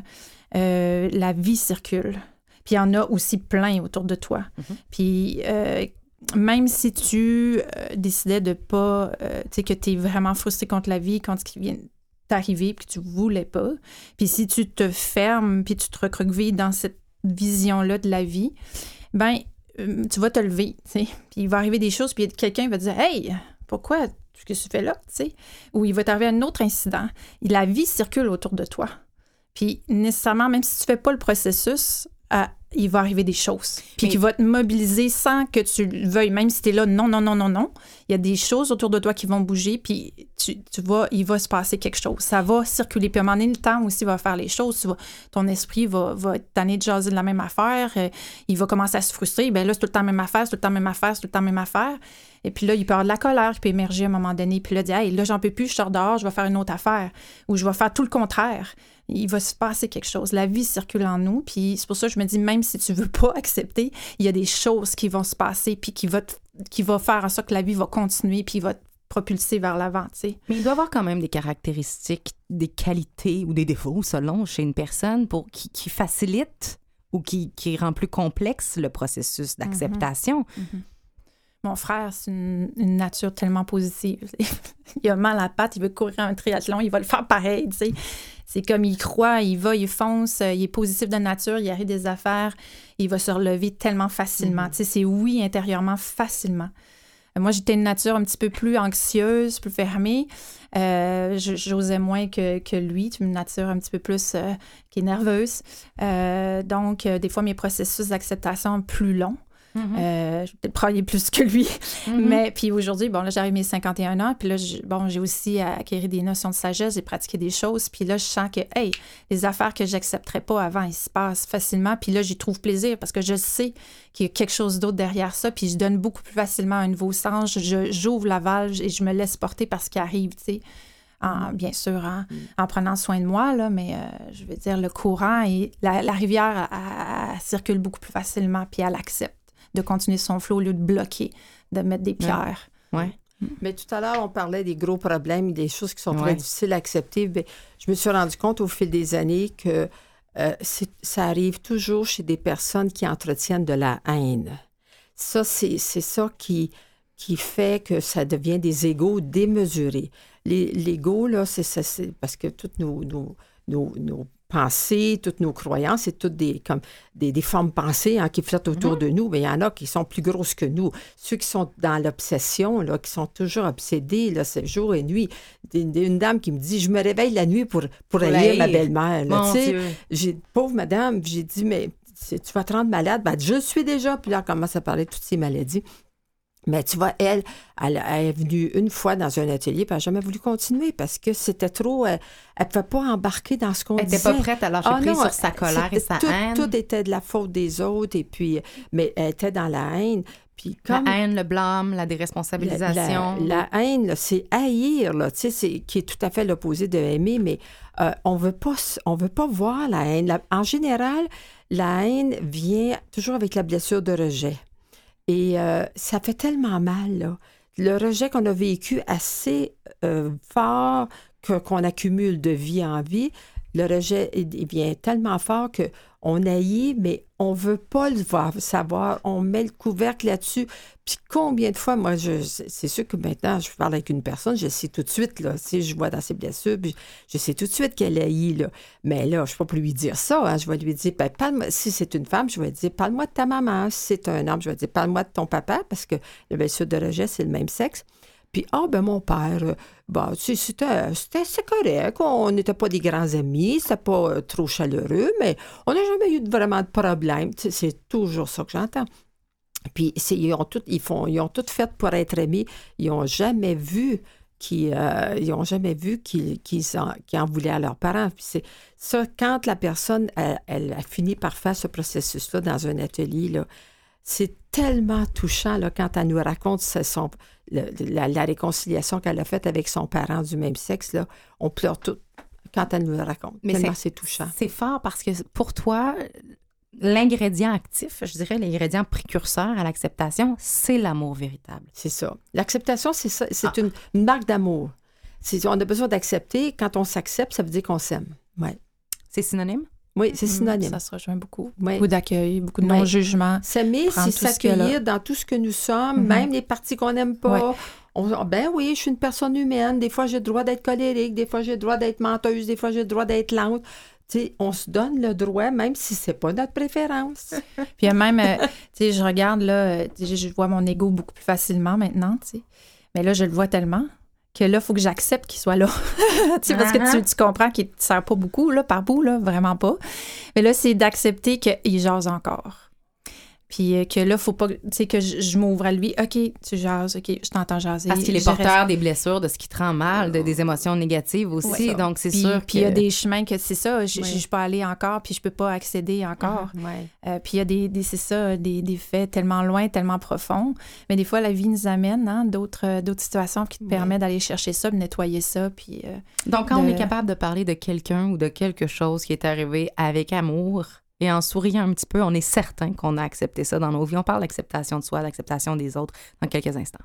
la vie circule. Puis il y en a aussi plein autour de toi. Mhm. Puis euh, même si tu euh, décidais de pas, euh, tu sais, que tu es vraiment frustré contre la vie, quand ce qui vient t'arriver, puis que tu voulais pas, puis si tu te fermes, puis tu te recroquevilles dans cette vision-là de la vie, ben tu vas te lever, tu sais. Puis il va arriver des choses, puis quelqu'un va te dire Hey, pourquoi ce que tu fais là, tu sais? Ou il va t'arriver un autre incident. La vie circule autour de toi. Puis nécessairement, même si tu fais pas le processus, il va arriver des choses. Puis qui va te mobiliser sans que tu le veuilles, même si tu es là, non, non, non, non, non. Il y a des choses autour de toi qui vont bouger, puis tu, tu vois, il va se passer quelque chose. Ça va circuler. Puis à un moment donné, le temps aussi va faire les choses. ton esprit va, va t'amener de jaser de la même affaire. Euh, il va commencer à se frustrer. Bien là, c'est tout le temps la même affaire, c'est tout le temps la même affaire, c'est tout le temps la même affaire. Et puis là, il peut y avoir de la colère qui peut émerger à un moment donné. Puis là, il dit, hey, là, j'en peux plus, je sors dehors, je vais faire une autre affaire. Ou je vais faire tout le contraire il va se passer quelque chose. La vie circule en nous, puis c'est pour ça que je me dis, même si tu veux pas *laughs* accepter, il y a des choses qui vont se passer, puis qui va, qui va faire en sorte que la vie va continuer, puis va te propulser vers l'avant, tu sais. Mais il doit avoir quand même des caractéristiques, des qualités ou des défauts, selon, chez une personne pour qui, qui facilite ou qui, qui rend plus complexe le processus d'acceptation. Mm-hmm. Mm-hmm. Mon frère, c'est une, nature tellement positive. *laughs* il a mal à la patte, il veut courir un triathlon, il va le faire pareil, tu sais. C'est comme il croit, il va, il fonce, euh, il est positif de nature, il arrive des affaires, il va se relever tellement facilement. Mm-hmm. Tu sais, c'est oui intérieurement facilement. Euh, moi, j'étais une nature un petit peu plus anxieuse, plus fermée. Euh, j'osais moins que, que, lui, une nature un petit peu plus qui est nerveuse. donc, des fois, mes processus d'acceptation plus longs. Mm-hmm. Euh, je vais peut-être travailler plus que lui. Mm-hmm. Mais puis aujourd'hui, bon, là, j'arrive mes 51 ans. Puis là, bon, j'ai aussi acquis des notions de sagesse, j'ai pratiqué des choses. Puis là, je sens que, hey, les affaires que j'accepterais pas avant, ils se passent facilement. Puis là, j'y trouve plaisir parce que je sais qu'il y a quelque chose d'autre derrière ça. Puis je donne beaucoup plus facilement un nouveau sens. J'ouvre la valve et je me laisse porter par ce qui arrive, tu sais. En, bien sûr, en, mm. en, prenant soin de moi, là, mais euh, je veux dire, le courant et la, rivière, circule beaucoup plus facilement, puis elle accepte de continuer son flot au lieu de bloquer, de mettre des pierres. Ouais. Mais tout à l'heure, on parlait des gros problèmes, des choses qui sont très difficiles à accepter. Mais je me suis rendu compte au fil des années que euh, ça arrive toujours chez des personnes qui entretiennent de la haine. Ça, c'est ça qui, qui fait que ça devient des égaux démesurés. L'ego, là, c'est parce que toutes nos, nos, nos pensées, toutes nos croyances, c'est toutes des, comme des, formes pensées hein, qui flottent autour mhm. de nous. Mais il y en a qui sont plus grosses que nous. Ceux qui sont dans l'obsession, là, qui sont toujours obsédés, là, c'est jour et nuit. Une, dame qui me dit, je me réveille la nuit pour, pour, ma belle-mère. J'ai, pauvre madame, j'ai dit, mais tu vas te rendre malade. Ben, je suis déjà. Puis là, elle commence à parler de toutes ces maladies. Mais tu vois, elle, elle, est venue une fois dans un atelier, puis elle n'a jamais voulu continuer parce que c'était trop. Euh, elle ne pouvait pas embarquer dans ce qu'on disait. Elle n'était pas prête à lâcher ah, prise sur sa colère et sa haine. Tout était de la faute des autres, et puis, mais elle était dans la haine. Puis comme, la haine, le blâme, la déresponsabilisation. La, haine, c'est haïr, là, tu sais, qui est tout à fait l'opposé de aimer, mais euh, on veut pas, on veut pas voir la haine. en général, la haine vient toujours avec la blessure de rejet. Et euh, ça fait tellement mal. Le rejet qu'on a vécu assez euh, fort qu'on accumule de vie en vie, le rejet il vient tellement fort qu'on haït, mais on veut pas le voir, savoir. On met le couvercle là-dessus. Puis combien de fois, moi, je, c'est sûr que maintenant, je parle avec une personne, je sais tout de suite, là, si je vois dans ses blessures, je sais tout de suite qu'elle haït, là. Mais là, je ne peux pas lui dire ça. Hein. Je vais lui dire, ben, parle si c'est une femme, je vais lui dire, parle-moi de ta maman. Si c'est un homme, je vais dire, parle-moi de ton papa, parce que la blessure de rejet, c'est le même sexe. Puis, ah, ben mon père, euh, bah, c'était, correct. On n'était pas des grands amis, c'était pas euh, trop chaleureux, mais on n'a jamais eu vraiment de problème. C'est toujours ça que j'entends. Puis, ils ont, tout, ils, font, ils ont tout fait pour être amis. Ils n'ont jamais vu qu'ils euh, ont jamais vu qu'ils en, voulaient à leurs parents. Puis c'est ça, quand la personne, elle, a fini par faire ce processus-là dans un atelier, c'est tellement touchant là, quand elle nous raconte son, la, réconciliation qu'elle a faite avec son parent du même sexe. Là, on pleure tout quand elle nous le raconte. Mais c'est touchant. C'est fort parce que pour toi, l'ingrédient actif, je dirais l'ingrédient précurseur à l'acceptation, c'est l'amour véritable. C'est ça. L'acceptation, c'est ça, c'est ah. une, marque d'amour. On a besoin d'accepter. Quand on s'accepte, ça veut dire qu'on s'aime. Ouais. C'est synonyme? Oui, c'est mm, synonyme. Ça se rejoint beaucoup. Beaucoup d'accueil, beaucoup de non-jugement. S'aimer, c'est s'accueillir dans tout ce que nous sommes, mm-hmm. même les parties qu'on n'aime pas. ben oui, je suis une personne humaine. Des fois, j'ai le droit d'être colérique. Des fois, j'ai le droit d'être menteuse. Des fois, j'ai le droit d'être lente. sais, on se donne le droit, même si c'est pas notre préférence. *laughs* Puis même, euh, tu sais, je regarde, là, je vois mon ego beaucoup plus facilement maintenant, tu sais. Mais là, je le vois tellement que là, il faut que j'accepte qu'il soit là. *laughs* tu sais, parce que tu, uh-huh. tu comprends qu'il ne sert pas beaucoup, là, par bout, là, vraiment pas. Mais là, c'est d'accepter qu'il jase encore. Puis euh, que là, faut pas, tu sais, que je, m'ouvre à lui. OK, tu jases, OK, je t'entends jaser. Parce qu'il est porteur des blessures, de ce qui te rend mal, de, des émotions négatives aussi. donc, c'est sûr. Puis il y a des chemins que c'est ça, je ne peux aller encore, puis je peux pas accéder encore. Euh, puis il y a des, c'est ça, des, des, faits tellement loin, tellement profonds. Mais des fois, la vie nous amène hein, d'autres, euh, d'autres situations qui te permettent d'aller chercher ça, de nettoyer ça. Puis, donc, quand on est capable de parler de quelqu'un ou de quelque chose qui est arrivé avec amour, et en souriant un petit peu, on est certain qu'on a accepté ça dans nos vies. On parle d'acceptation de soi, d'acceptation des autres dans quelques instants.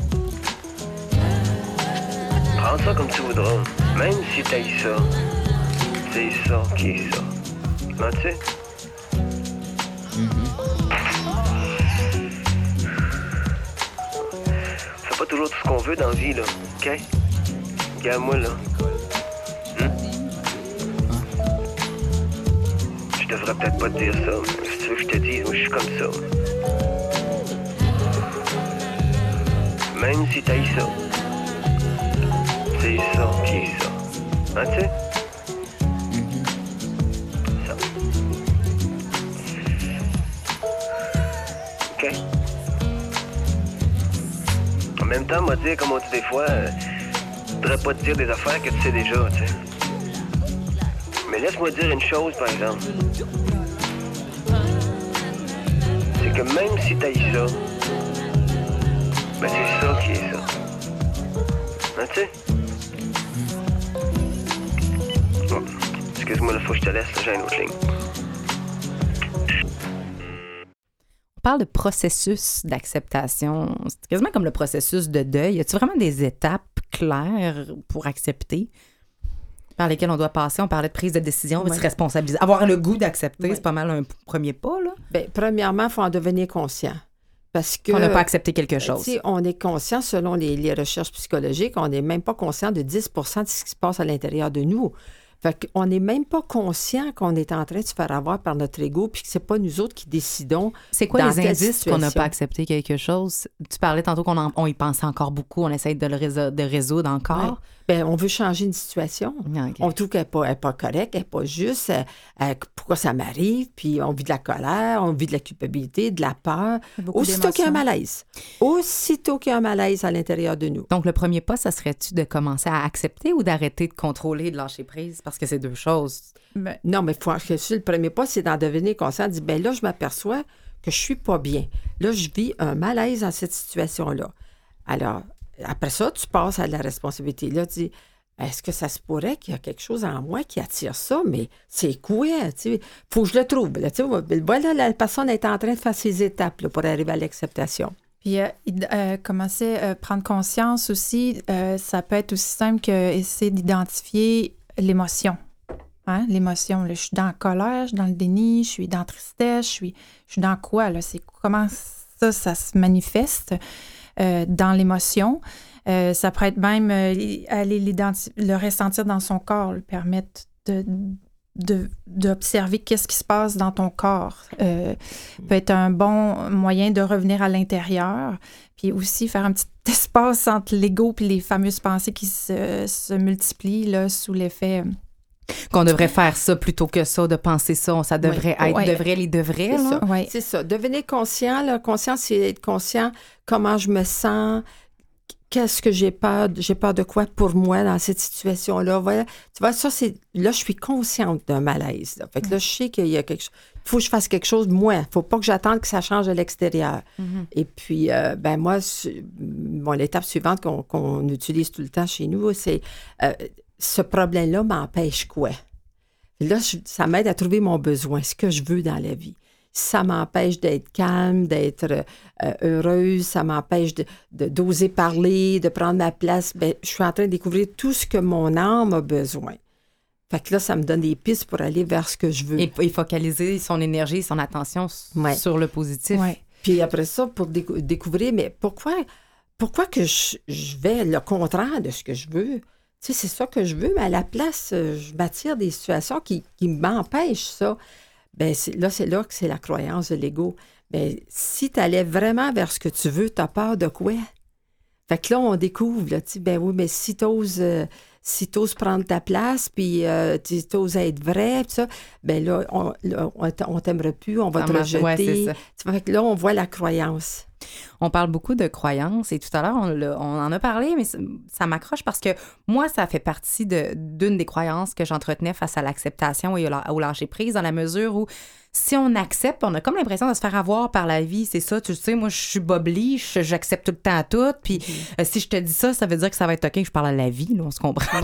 Comme tu voudras. Même si t'as ça, c'est ça qui est ça. tu sais? C'est pas toujours tout ce qu'on veut dans la vie, là. OK? Regarde-moi, là. Hum? Je devrais peut-être pas te dire ça, mais si tu veux que je te dise, moi, je suis comme ça. Même si t'haïs ça. Ça. Hein, tu sais? Ça. OK? En même temps, moi dire, comme on dit des fois, euh, je voudrais pas te dire des affaires que tu sais déjà, tu sais. Mais laisse-moi dire une chose, par exemple. C'est que même si t'haïs ça, ben c'est ça qui est ça. Hein, tu sais? Excuse-moi, là, faut que je te laisse, j'ai une autre ligne. On parle de processus d'acceptation. C'est quasiment comme le processus de deuil. Y a-t-il vraiment des étapes claires pour accepter par lesquelles on doit passer? On parlait de prise de décision, de Ouais. se responsabiliser. Avoir le goût d'accepter, Ouais. c'est pas mal un premier pas, là. Bien, premièrement, il faut en devenir conscient. Parce que. Qu'on n'a pas accepté quelque chose. sais, on est conscient, selon les, les recherches psychologiques, on n'est même pas conscient de 10% de ce qui se passe à l'intérieur de nous. Fait qu'on n'est même pas conscient qu'on est en train de se faire avoir par notre ego, puis que c'est pas nous autres qui décidons. C'est quoi dans les indices qu'on n'a pas accepté quelque chose? Tu parlais tantôt qu'on on y pense encore beaucoup, on essaye de le de résoudre encore. Ben, on veut changer une situation. On trouve qu'elle n'est pas, elle est pas correcte, elle n'est pas juste. elle- elle- pourquoi ça m'arrive? Puis on vit de la colère, on vit de la culpabilité, de la peur. Aussitôt qu'il y a un malaise. Aussitôt qu'il y a un malaise à l'intérieur de nous. Donc, le premier pas, ça serait-tu de commencer à accepter ou d'arrêter de contrôler et de lâcher prise? Parce que c'est deux choses. Ben, Non, mais faut, le premier pas, c'est d'en devenir conscient, de dire, ben là, je m'aperçois que je suis pas bien. Là, je vis un malaise dans cette situation-là. Alors, après ça, tu passes à la responsabilité. Là, tu dis, est-ce que ça se pourrait qu'il y a quelque chose en moi qui attire ça? Mais c'est quoi? Il faut que je le trouve. Là, voilà, la personne est en train de faire ses étapes là, pour arriver à l'acceptation. Puis euh, euh, commencer à prendre conscience aussi, euh, ça peut être aussi simple que essayer d'identifier l'émotion. Hein? L'émotion, je suis dans la colère, je suis dans le déni, je suis dans la tristesse, je suis, je suis dans quoi? Là? Comment ça, ça se manifeste? Euh, dans l'émotion. Euh, ça pourrait être même euh, aller le ressentir dans son corps, le permettre de- d'observer qu'est-ce qui se passe dans ton corps. Euh, peut être un bon moyen de revenir à l'intérieur, puis aussi faire un petit *laughs* espace entre l'ego puis les fameuses pensées qui se, se multiplient là, sous l'effet. Qu'on devrait faire ça plutôt que ça, de penser ça. Ça devrait Oui. être devrait, les devrait. C'est ça. Ouais. C'est ça. Devenir conscient, là, conscient, c'est être conscient comment je me sens, qu'est-ce que j'ai peur, j'ai peur de quoi pour moi dans cette situation-là. Voilà. Tu vois, ça, c'est. Là, je suis consciente d'un malaise. Là. Fait que là, je sais qu'il y a quelque chose. Il faut que je fasse quelque chose, moi. Il faut pas que j'attende que ça change de l'extérieur. Et puis, euh, ben moi, bon, l'étape suivante qu'on qu'on utilise tout le temps chez nous, c'est euh, ce problème-là m'empêche quoi? Là, je- ça m'aide à trouver mon besoin, ce que je veux dans la vie. Ça m'empêche d'être calme, d'être euh, heureuse, ça m'empêche de- de- d'oser parler, de prendre ma place. Ben, je suis en train de découvrir tout ce que mon âme a besoin. Fait que là, ça me donne des pistes pour aller vers ce que je veux. Et, et focaliser son énergie, son attention Ouais. sur le positif. Ouais. Puis après ça, pour décou- découvrir, mais pourquoi, pourquoi que je, je vais le contraire de ce que je veux? Tu sais, c'est ça que je veux, mais à la place, euh, je m'attire des situations qui, qui m'empêchent ça. Ben, c'est- là, c'est là que c'est la croyance de l'ego. Ben, si tu allais vraiment vers ce que tu veux, tu as peur de quoi? Fait que là, on découvre, là, tu sais, ben oui, mais si tu oses, si t'oses prendre ta place, puis euh, tu oses être vrai, puis ça, ben là, on, là, on t'aimerait plus, on va Ça te ouais, rejeter. c'est ça. Fait que là, on voit la croyance. On parle beaucoup de croyances et tout à l'heure, on, en a parlé, mais ça, m'accroche parce que moi, ça fait partie de- d'une des croyances que j'entretenais face à l'acceptation et au, la- au lâcher prise, dans la mesure où si on accepte, on a comme l'impression de se faire avoir par la vie. C'est ça, tu sais, moi, je suis bobli, je- j'accepte tout le temps tout. Puis euh, si je te dis ça, ça veut dire que ça va être OK que je parle à la vie, là, on se comprend.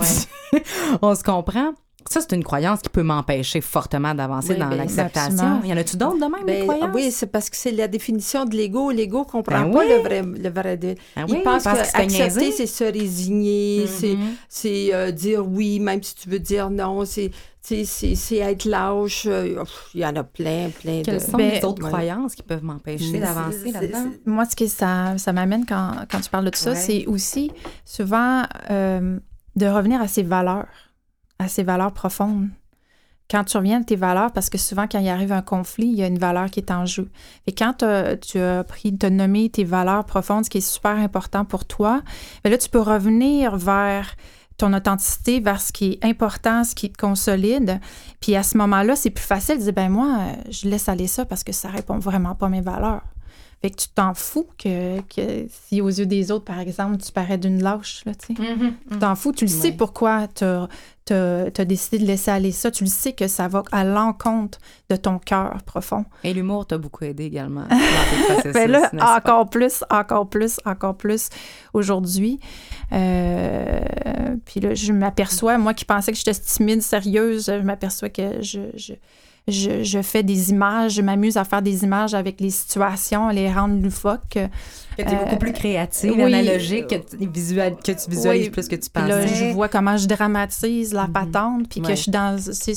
*laughs* on se comprend. Ça, c'est une croyance qui peut m'empêcher fortement d'avancer dans ben, l'acceptation. Y en a-tu d'autres de même, des ben, croyances? Oui, c'est parce que c'est la définition de l'ego. L'ego comprend ben pas le vrai. Le vrai de... Ben il oui, pense que, parce que c'est accepter, c'est se résigner, c'est- Mhm. c'est euh, dire oui, même si tu veux dire non, c'est c'est- c'est c'est être lâche. euh, Il y en a plein, plein Quelles de... sont Ben, les autres ouais. croyances qui peuvent m'empêcher d'avancer là-dedans? Moi, ce que ça, ça m'amène quand, quand tu parles de tout ça, Ouais. c'est aussi souvent euh, de revenir à ses valeurs, à ses valeurs profondes. Quand tu reviens à tes valeurs, parce que souvent, quand il arrive un conflit, il y a une valeur qui est en jeu. Et quand tu as pris de nommer tes valeurs profondes, ce qui est super important pour toi, bien là, tu peux revenir vers ton authenticité, vers ce qui est important, ce qui te consolide. Puis à ce moment-là, c'est plus facile de dire, ben moi, euh, je laisse aller ça parce que ça répond vraiment pas à mes valeurs. Fait que tu t'en fous que, que si aux yeux des autres, par exemple, tu parais d'une lâche, là, tu sais. Tu t'en fous, tu le sais Ouais. pourquoi tu as, décidé de laisser aller ça. Tu le sais que ça va à l'encontre de ton cœur profond. Et l'humour t'a beaucoup aidé également *laughs* dans tes Ben là, encore plus, encore plus, encore plus aujourd'hui. Euh, puis là, je m'aperçois, moi qui pensais que j'étais timide, sérieuse, je m'aperçois que je, je, je, je fais des images, je m'amuse à faire des images avec les situations, les rendre loufoques. Que tu es beaucoup Euh, plus créative, oui. analogique, que tu, visual, que tu visualises Oui, plus que tu Puis là, je vois comment je dramatise la Mhm. patente, puis que Ouais. je suis dans c'est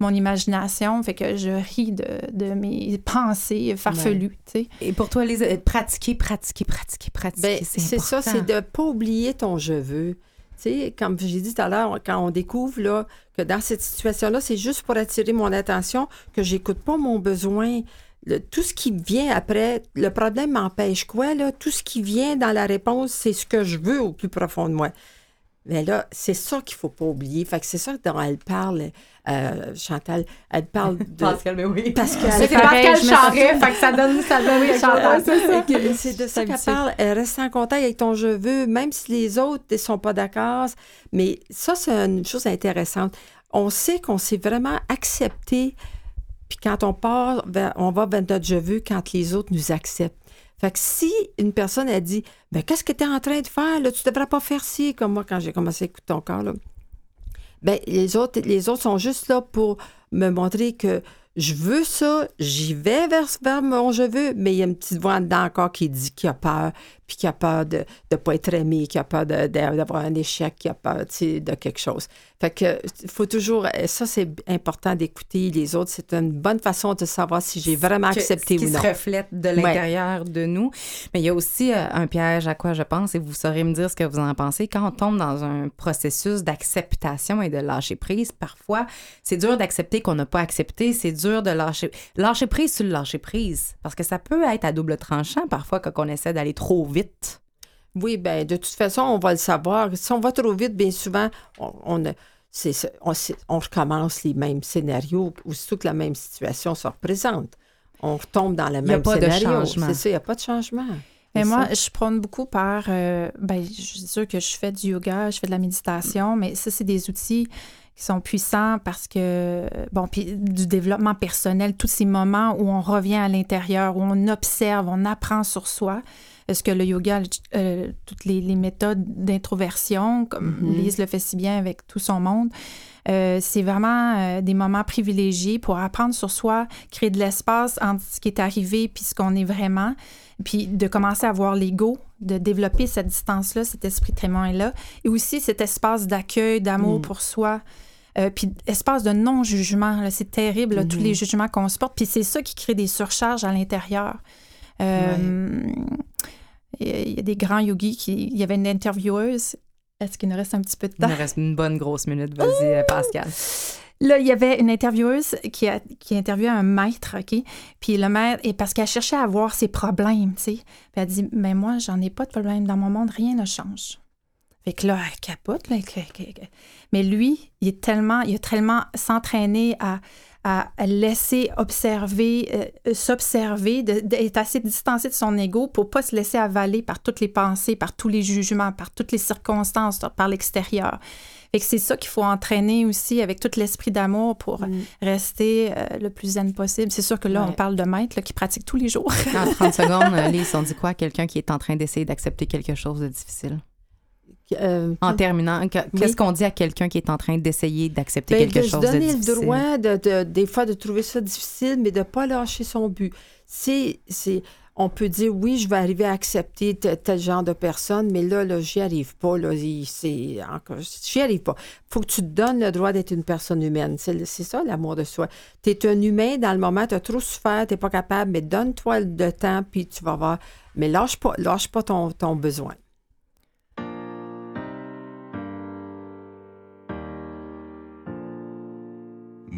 mon imagination, fait que je ris de, de mes pensées farfelues, tu sais. Et pour toi, les euh, pratiquer, pratiquer, pratiquer, pratiquer, Ben, c'est c'est ça, c'est de ne pas oublier ton je veux. Sais, comme j'ai dit tout à l'heure, quand on découvre que dans cette situation-là, c'est juste pour attirer mon attention que j'écoute pas mon besoin. Tout ce qui vient après, le problème m'empêche quoi? Là? Tout ce qui vient dans la réponse, c'est ce que je veux au plus profond de moi. Mais là, c'est ça qu'il faut pas oublier. Fait que c'est ça dont elle parle, euh, Chantal. Elle parle *laughs* de... Pascal, mais oui. Parce qu'elle C'est me Charret, fait que ça donne, ça donne, oui, Chantal, c'est ça. que C'est de ça qu'elle petit. parle. Elle reste en contact avec ton je veux, même si les autres ne sont pas d'accord. Mais ça, c'est une chose intéressante. On sait qu'on s'est vraiment accepté. Puis quand on part, on va vers notre je veux quand les autres nous acceptent. Fait que si une personne a dit ben qu'est-ce que tu es en train de faire là, tu devrais pas faire ci comme moi quand j'ai commencé à écouter ton corps là. Ben les autres les autres sont juste là pour me montrer que je veux ça, j'y vais vers, vers mon je veux, mais il y a une petite voix dedans encore qui dit qu'il a peur, puis qu'il a peur de ne pas être aimé, qu'il a peur d'avoir un échec, qu'il a peur de quelque chose. Fait que il faut toujours, ça c'est important d'écouter les autres, c'est une bonne façon de savoir si j'ai vraiment que- accepté ce qui ou non. se reflète de l'intérieur de nous. Mais il y a aussi euh, un piège à quoi je pense, et vous saurez me dire ce que vous en pensez. Quand on tombe dans un processus d'acceptation et de lâcher prise, parfois, c'est dur d'accepter qu'on n'a pas accepté. C'est dur de lâcher. Lâcher prise sur le lâcher prise. Parce que ça peut être à double tranchant parfois quand on essaie d'aller trop vite. Oui, ben de toute façon, on va le savoir. Si on va trop vite, bien souvent, on, on, a- c'est ça, on, c'est- on recommence les mêmes scénarios, aussitôt que la même situation se représente. On retombe dans le y a même pas de scénario. changement. C'est ça, il n'y a pas de changement. Mais moi, ça. je prône beaucoup par. euh, ben, je suis sûre que je fais du yoga, je fais de la méditation, mais ça, c'est des outils qui sont puissants parce que, bon, puis du développement personnel, tous ces moments où on revient à l'intérieur, où on observe, on apprend sur soi. Est-ce que le yoga, euh, toutes les, les méthodes d'introversion, comme Mhm. Lise le fait si bien avec tout son monde, euh, c'est vraiment euh, des moments privilégiés pour apprendre sur soi, créer de l'espace entre ce qui est arrivé puis ce qu'on est vraiment, puis de commencer à voir l'ego, de développer cette distance-là, cet esprit témoin-là, et aussi cet espace d'accueil, d'amour Mm. pour soi. euh, puis espace de non-jugement, là, c'est terrible, là, tous Mhm. les jugements qu'on se porte. Puis c'est ça qui crée des surcharges à l'intérieur. Il y a des grands yogis qui... Il y avait une intervieweuse. Est-ce qu'il nous reste un petit peu de Il temps? nous reste une bonne grosse minute. Vas-y, euh, Pascal. Là, il y avait une intervieweuse qui a, qui a interviewé un maître, OK? Puis le maître, et parce qu'elle cherchait à voir ses problèmes, tu sais. Puis elle dit, mais moi, j'en ai pas de problème. Dans mon monde, rien ne change. Fait que là, elle capote. Là, Mais lui, il est tellement, il a tellement s'entraîné à, à laisser observer, euh, s'observer, d'être assez distancé de son ego pour pas se laisser avaler par toutes les pensées, par tous les jugements, par toutes les circonstances, par l'extérieur. Que c'est ça qu'il faut entraîner aussi avec tout l'esprit d'amour pour Mm. rester euh, le plus zen possible. C'est sûr que là, Ouais. on parle de maître là, qui pratique tous les jours. En 30 secondes, *laughs* Lise, on dit quoi à quelqu'un qui est en train d'essayer d'accepter quelque chose de difficile? Euh, en terminant, qu'est-ce qu'on dit à quelqu'un qui est en train d'essayer d'accepter ben, quelque chose de difficile? donner le droit, de, des fois, de trouver ça difficile, mais de ne pas lâcher son but. C'est, on peut dire, oui, je vais arriver à accepter tel, genre de personne, mais là, là j'y arrive pas. Là, c'est, j'y arrive pas. faut que tu te donnes le droit d'être une personne humaine. C'est, ça, l'amour de soi. Tu es un humain dans le moment, tu as trop souffert, tu n'es pas capable, mais donne-toi le temps, puis tu vas voir. Mais lâche pas, lâche pas ton, ton besoin.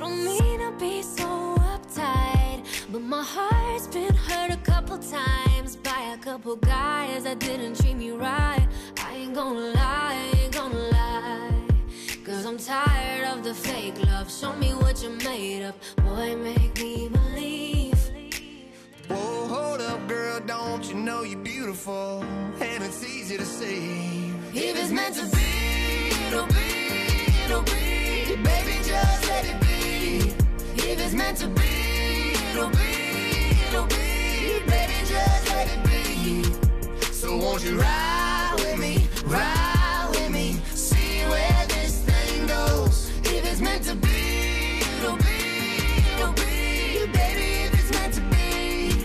Don't mean to be so uptight, but my heart's been hurt a couple times by a couple guys that didn't treat me right. I ain't gonna lie, ain't gonna lie. Cause I'm tired of the fake love. Show me what you're made of. Boy, make me believe. Whoa, hold up, girl, don't you know you're beautiful? And it's easy to see. If it's meant to be, it'll be, it'll be. Baby, just let it be. If it's meant to be, it'll be, it'll be. Baby, just let it be. So won't you ride? With me, ride with me, see where this thing goes. If it's meant to be, it'll be, it'll be, baby. If it's meant to be,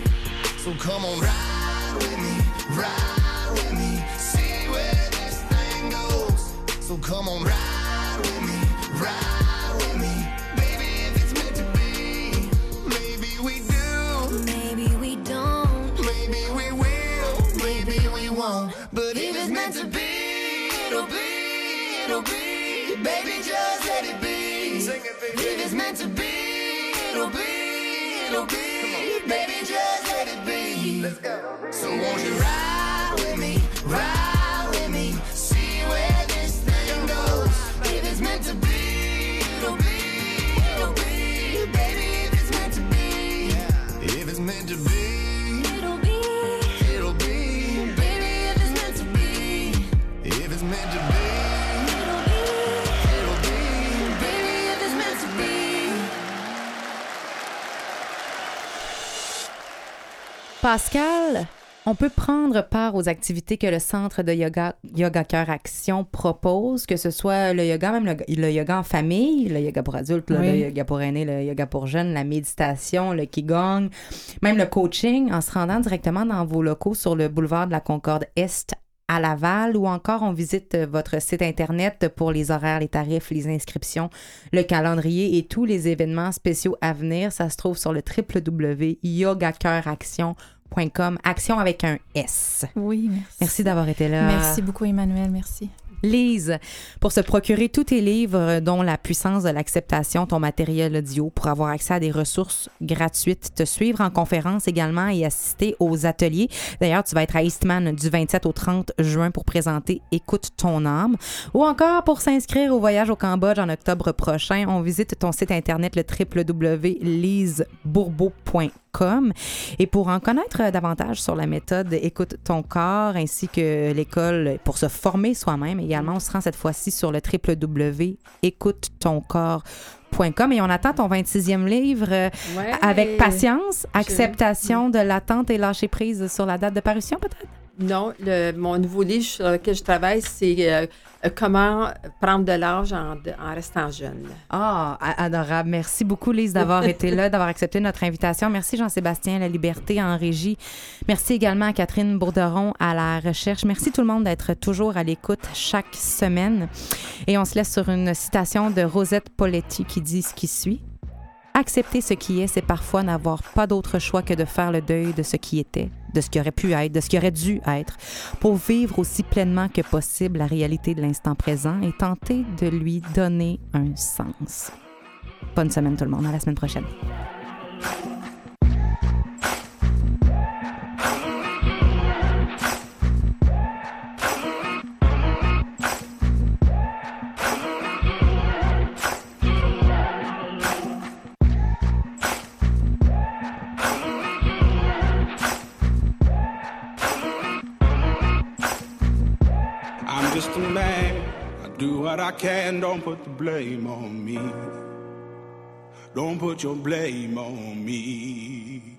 so come on, ride with me, ride with me, see where this thing goes. So come on, ride If it's meant to be, it'll be, it'll be. Baby, just let it be. Let's go. So won't you ride Pascal, on peut prendre part aux activités que le centre de yoga Yoga Cœur Action propose, que ce soit le yoga, même le, yoga en famille, le yoga pour adultes, le yoga pour aînés, le yoga pour jeunes, la méditation, le qigong, même le coaching, en se rendant directement dans vos locaux sur le boulevard de la Concorde Est à Laval ou encore on visite votre site internet pour les horaires, les tarifs, les inscriptions, le calendrier et tous les événements spéciaux à venir. Ça se trouve sur le www.yogacoeuraction.com Action avec un S. Oui, merci. Merci d'avoir été là. Merci beaucoup, Emmanuel. Merci. Lise, pour se procurer tous tes livres, dont La puissance de l'acceptation, ton matériel audio, pour avoir accès à des ressources gratuites, te suivre en conférence également et assister aux ateliers. D'ailleurs, tu vas être à Eastman du 27 au 30 juin pour présenter Écoute ton âme. Ou encore pour s'inscrire au voyage au Cambodge en octobre prochain, on visite ton site internet le www.lisebourbeau.com et pour en connaître davantage sur la méthode Écoute ton corps ainsi que l'école pour se former soi-même également, on se rend cette fois-ci sur le www.écoute-ton-corps.com et on attend ton 26e livre euh, avec patience, acceptation de l'attente et lâcher prise sur la date de parution peut-être? Non, le, mon nouveau livre sur lequel je travaille, c'est euh, comment prendre de l'âge en, restant jeune. Ah, adorable. Merci beaucoup, Lise, d'avoir *laughs* été là, d'avoir accepté notre invitation. Merci, Jean-Sébastien La Liberté en régie. Merci également à Catherine Bourderon à la recherche. Merci tout le monde d'être toujours à l'écoute chaque semaine. Et on se laisse sur une citation de Rosette Poletti qui dit ce qui suit. Accepter ce qui est, c'est parfois n'avoir pas d'autre choix que de faire le deuil de ce qui était, de ce qui aurait pu être, de ce qui aurait dû être, pour vivre aussi pleinement que possible la réalité de l'instant présent et tenter de lui donner un sens. Bonne semaine tout le monde, à la semaine prochaine. What I can, don't put the blame on me. Don't put your blame on me.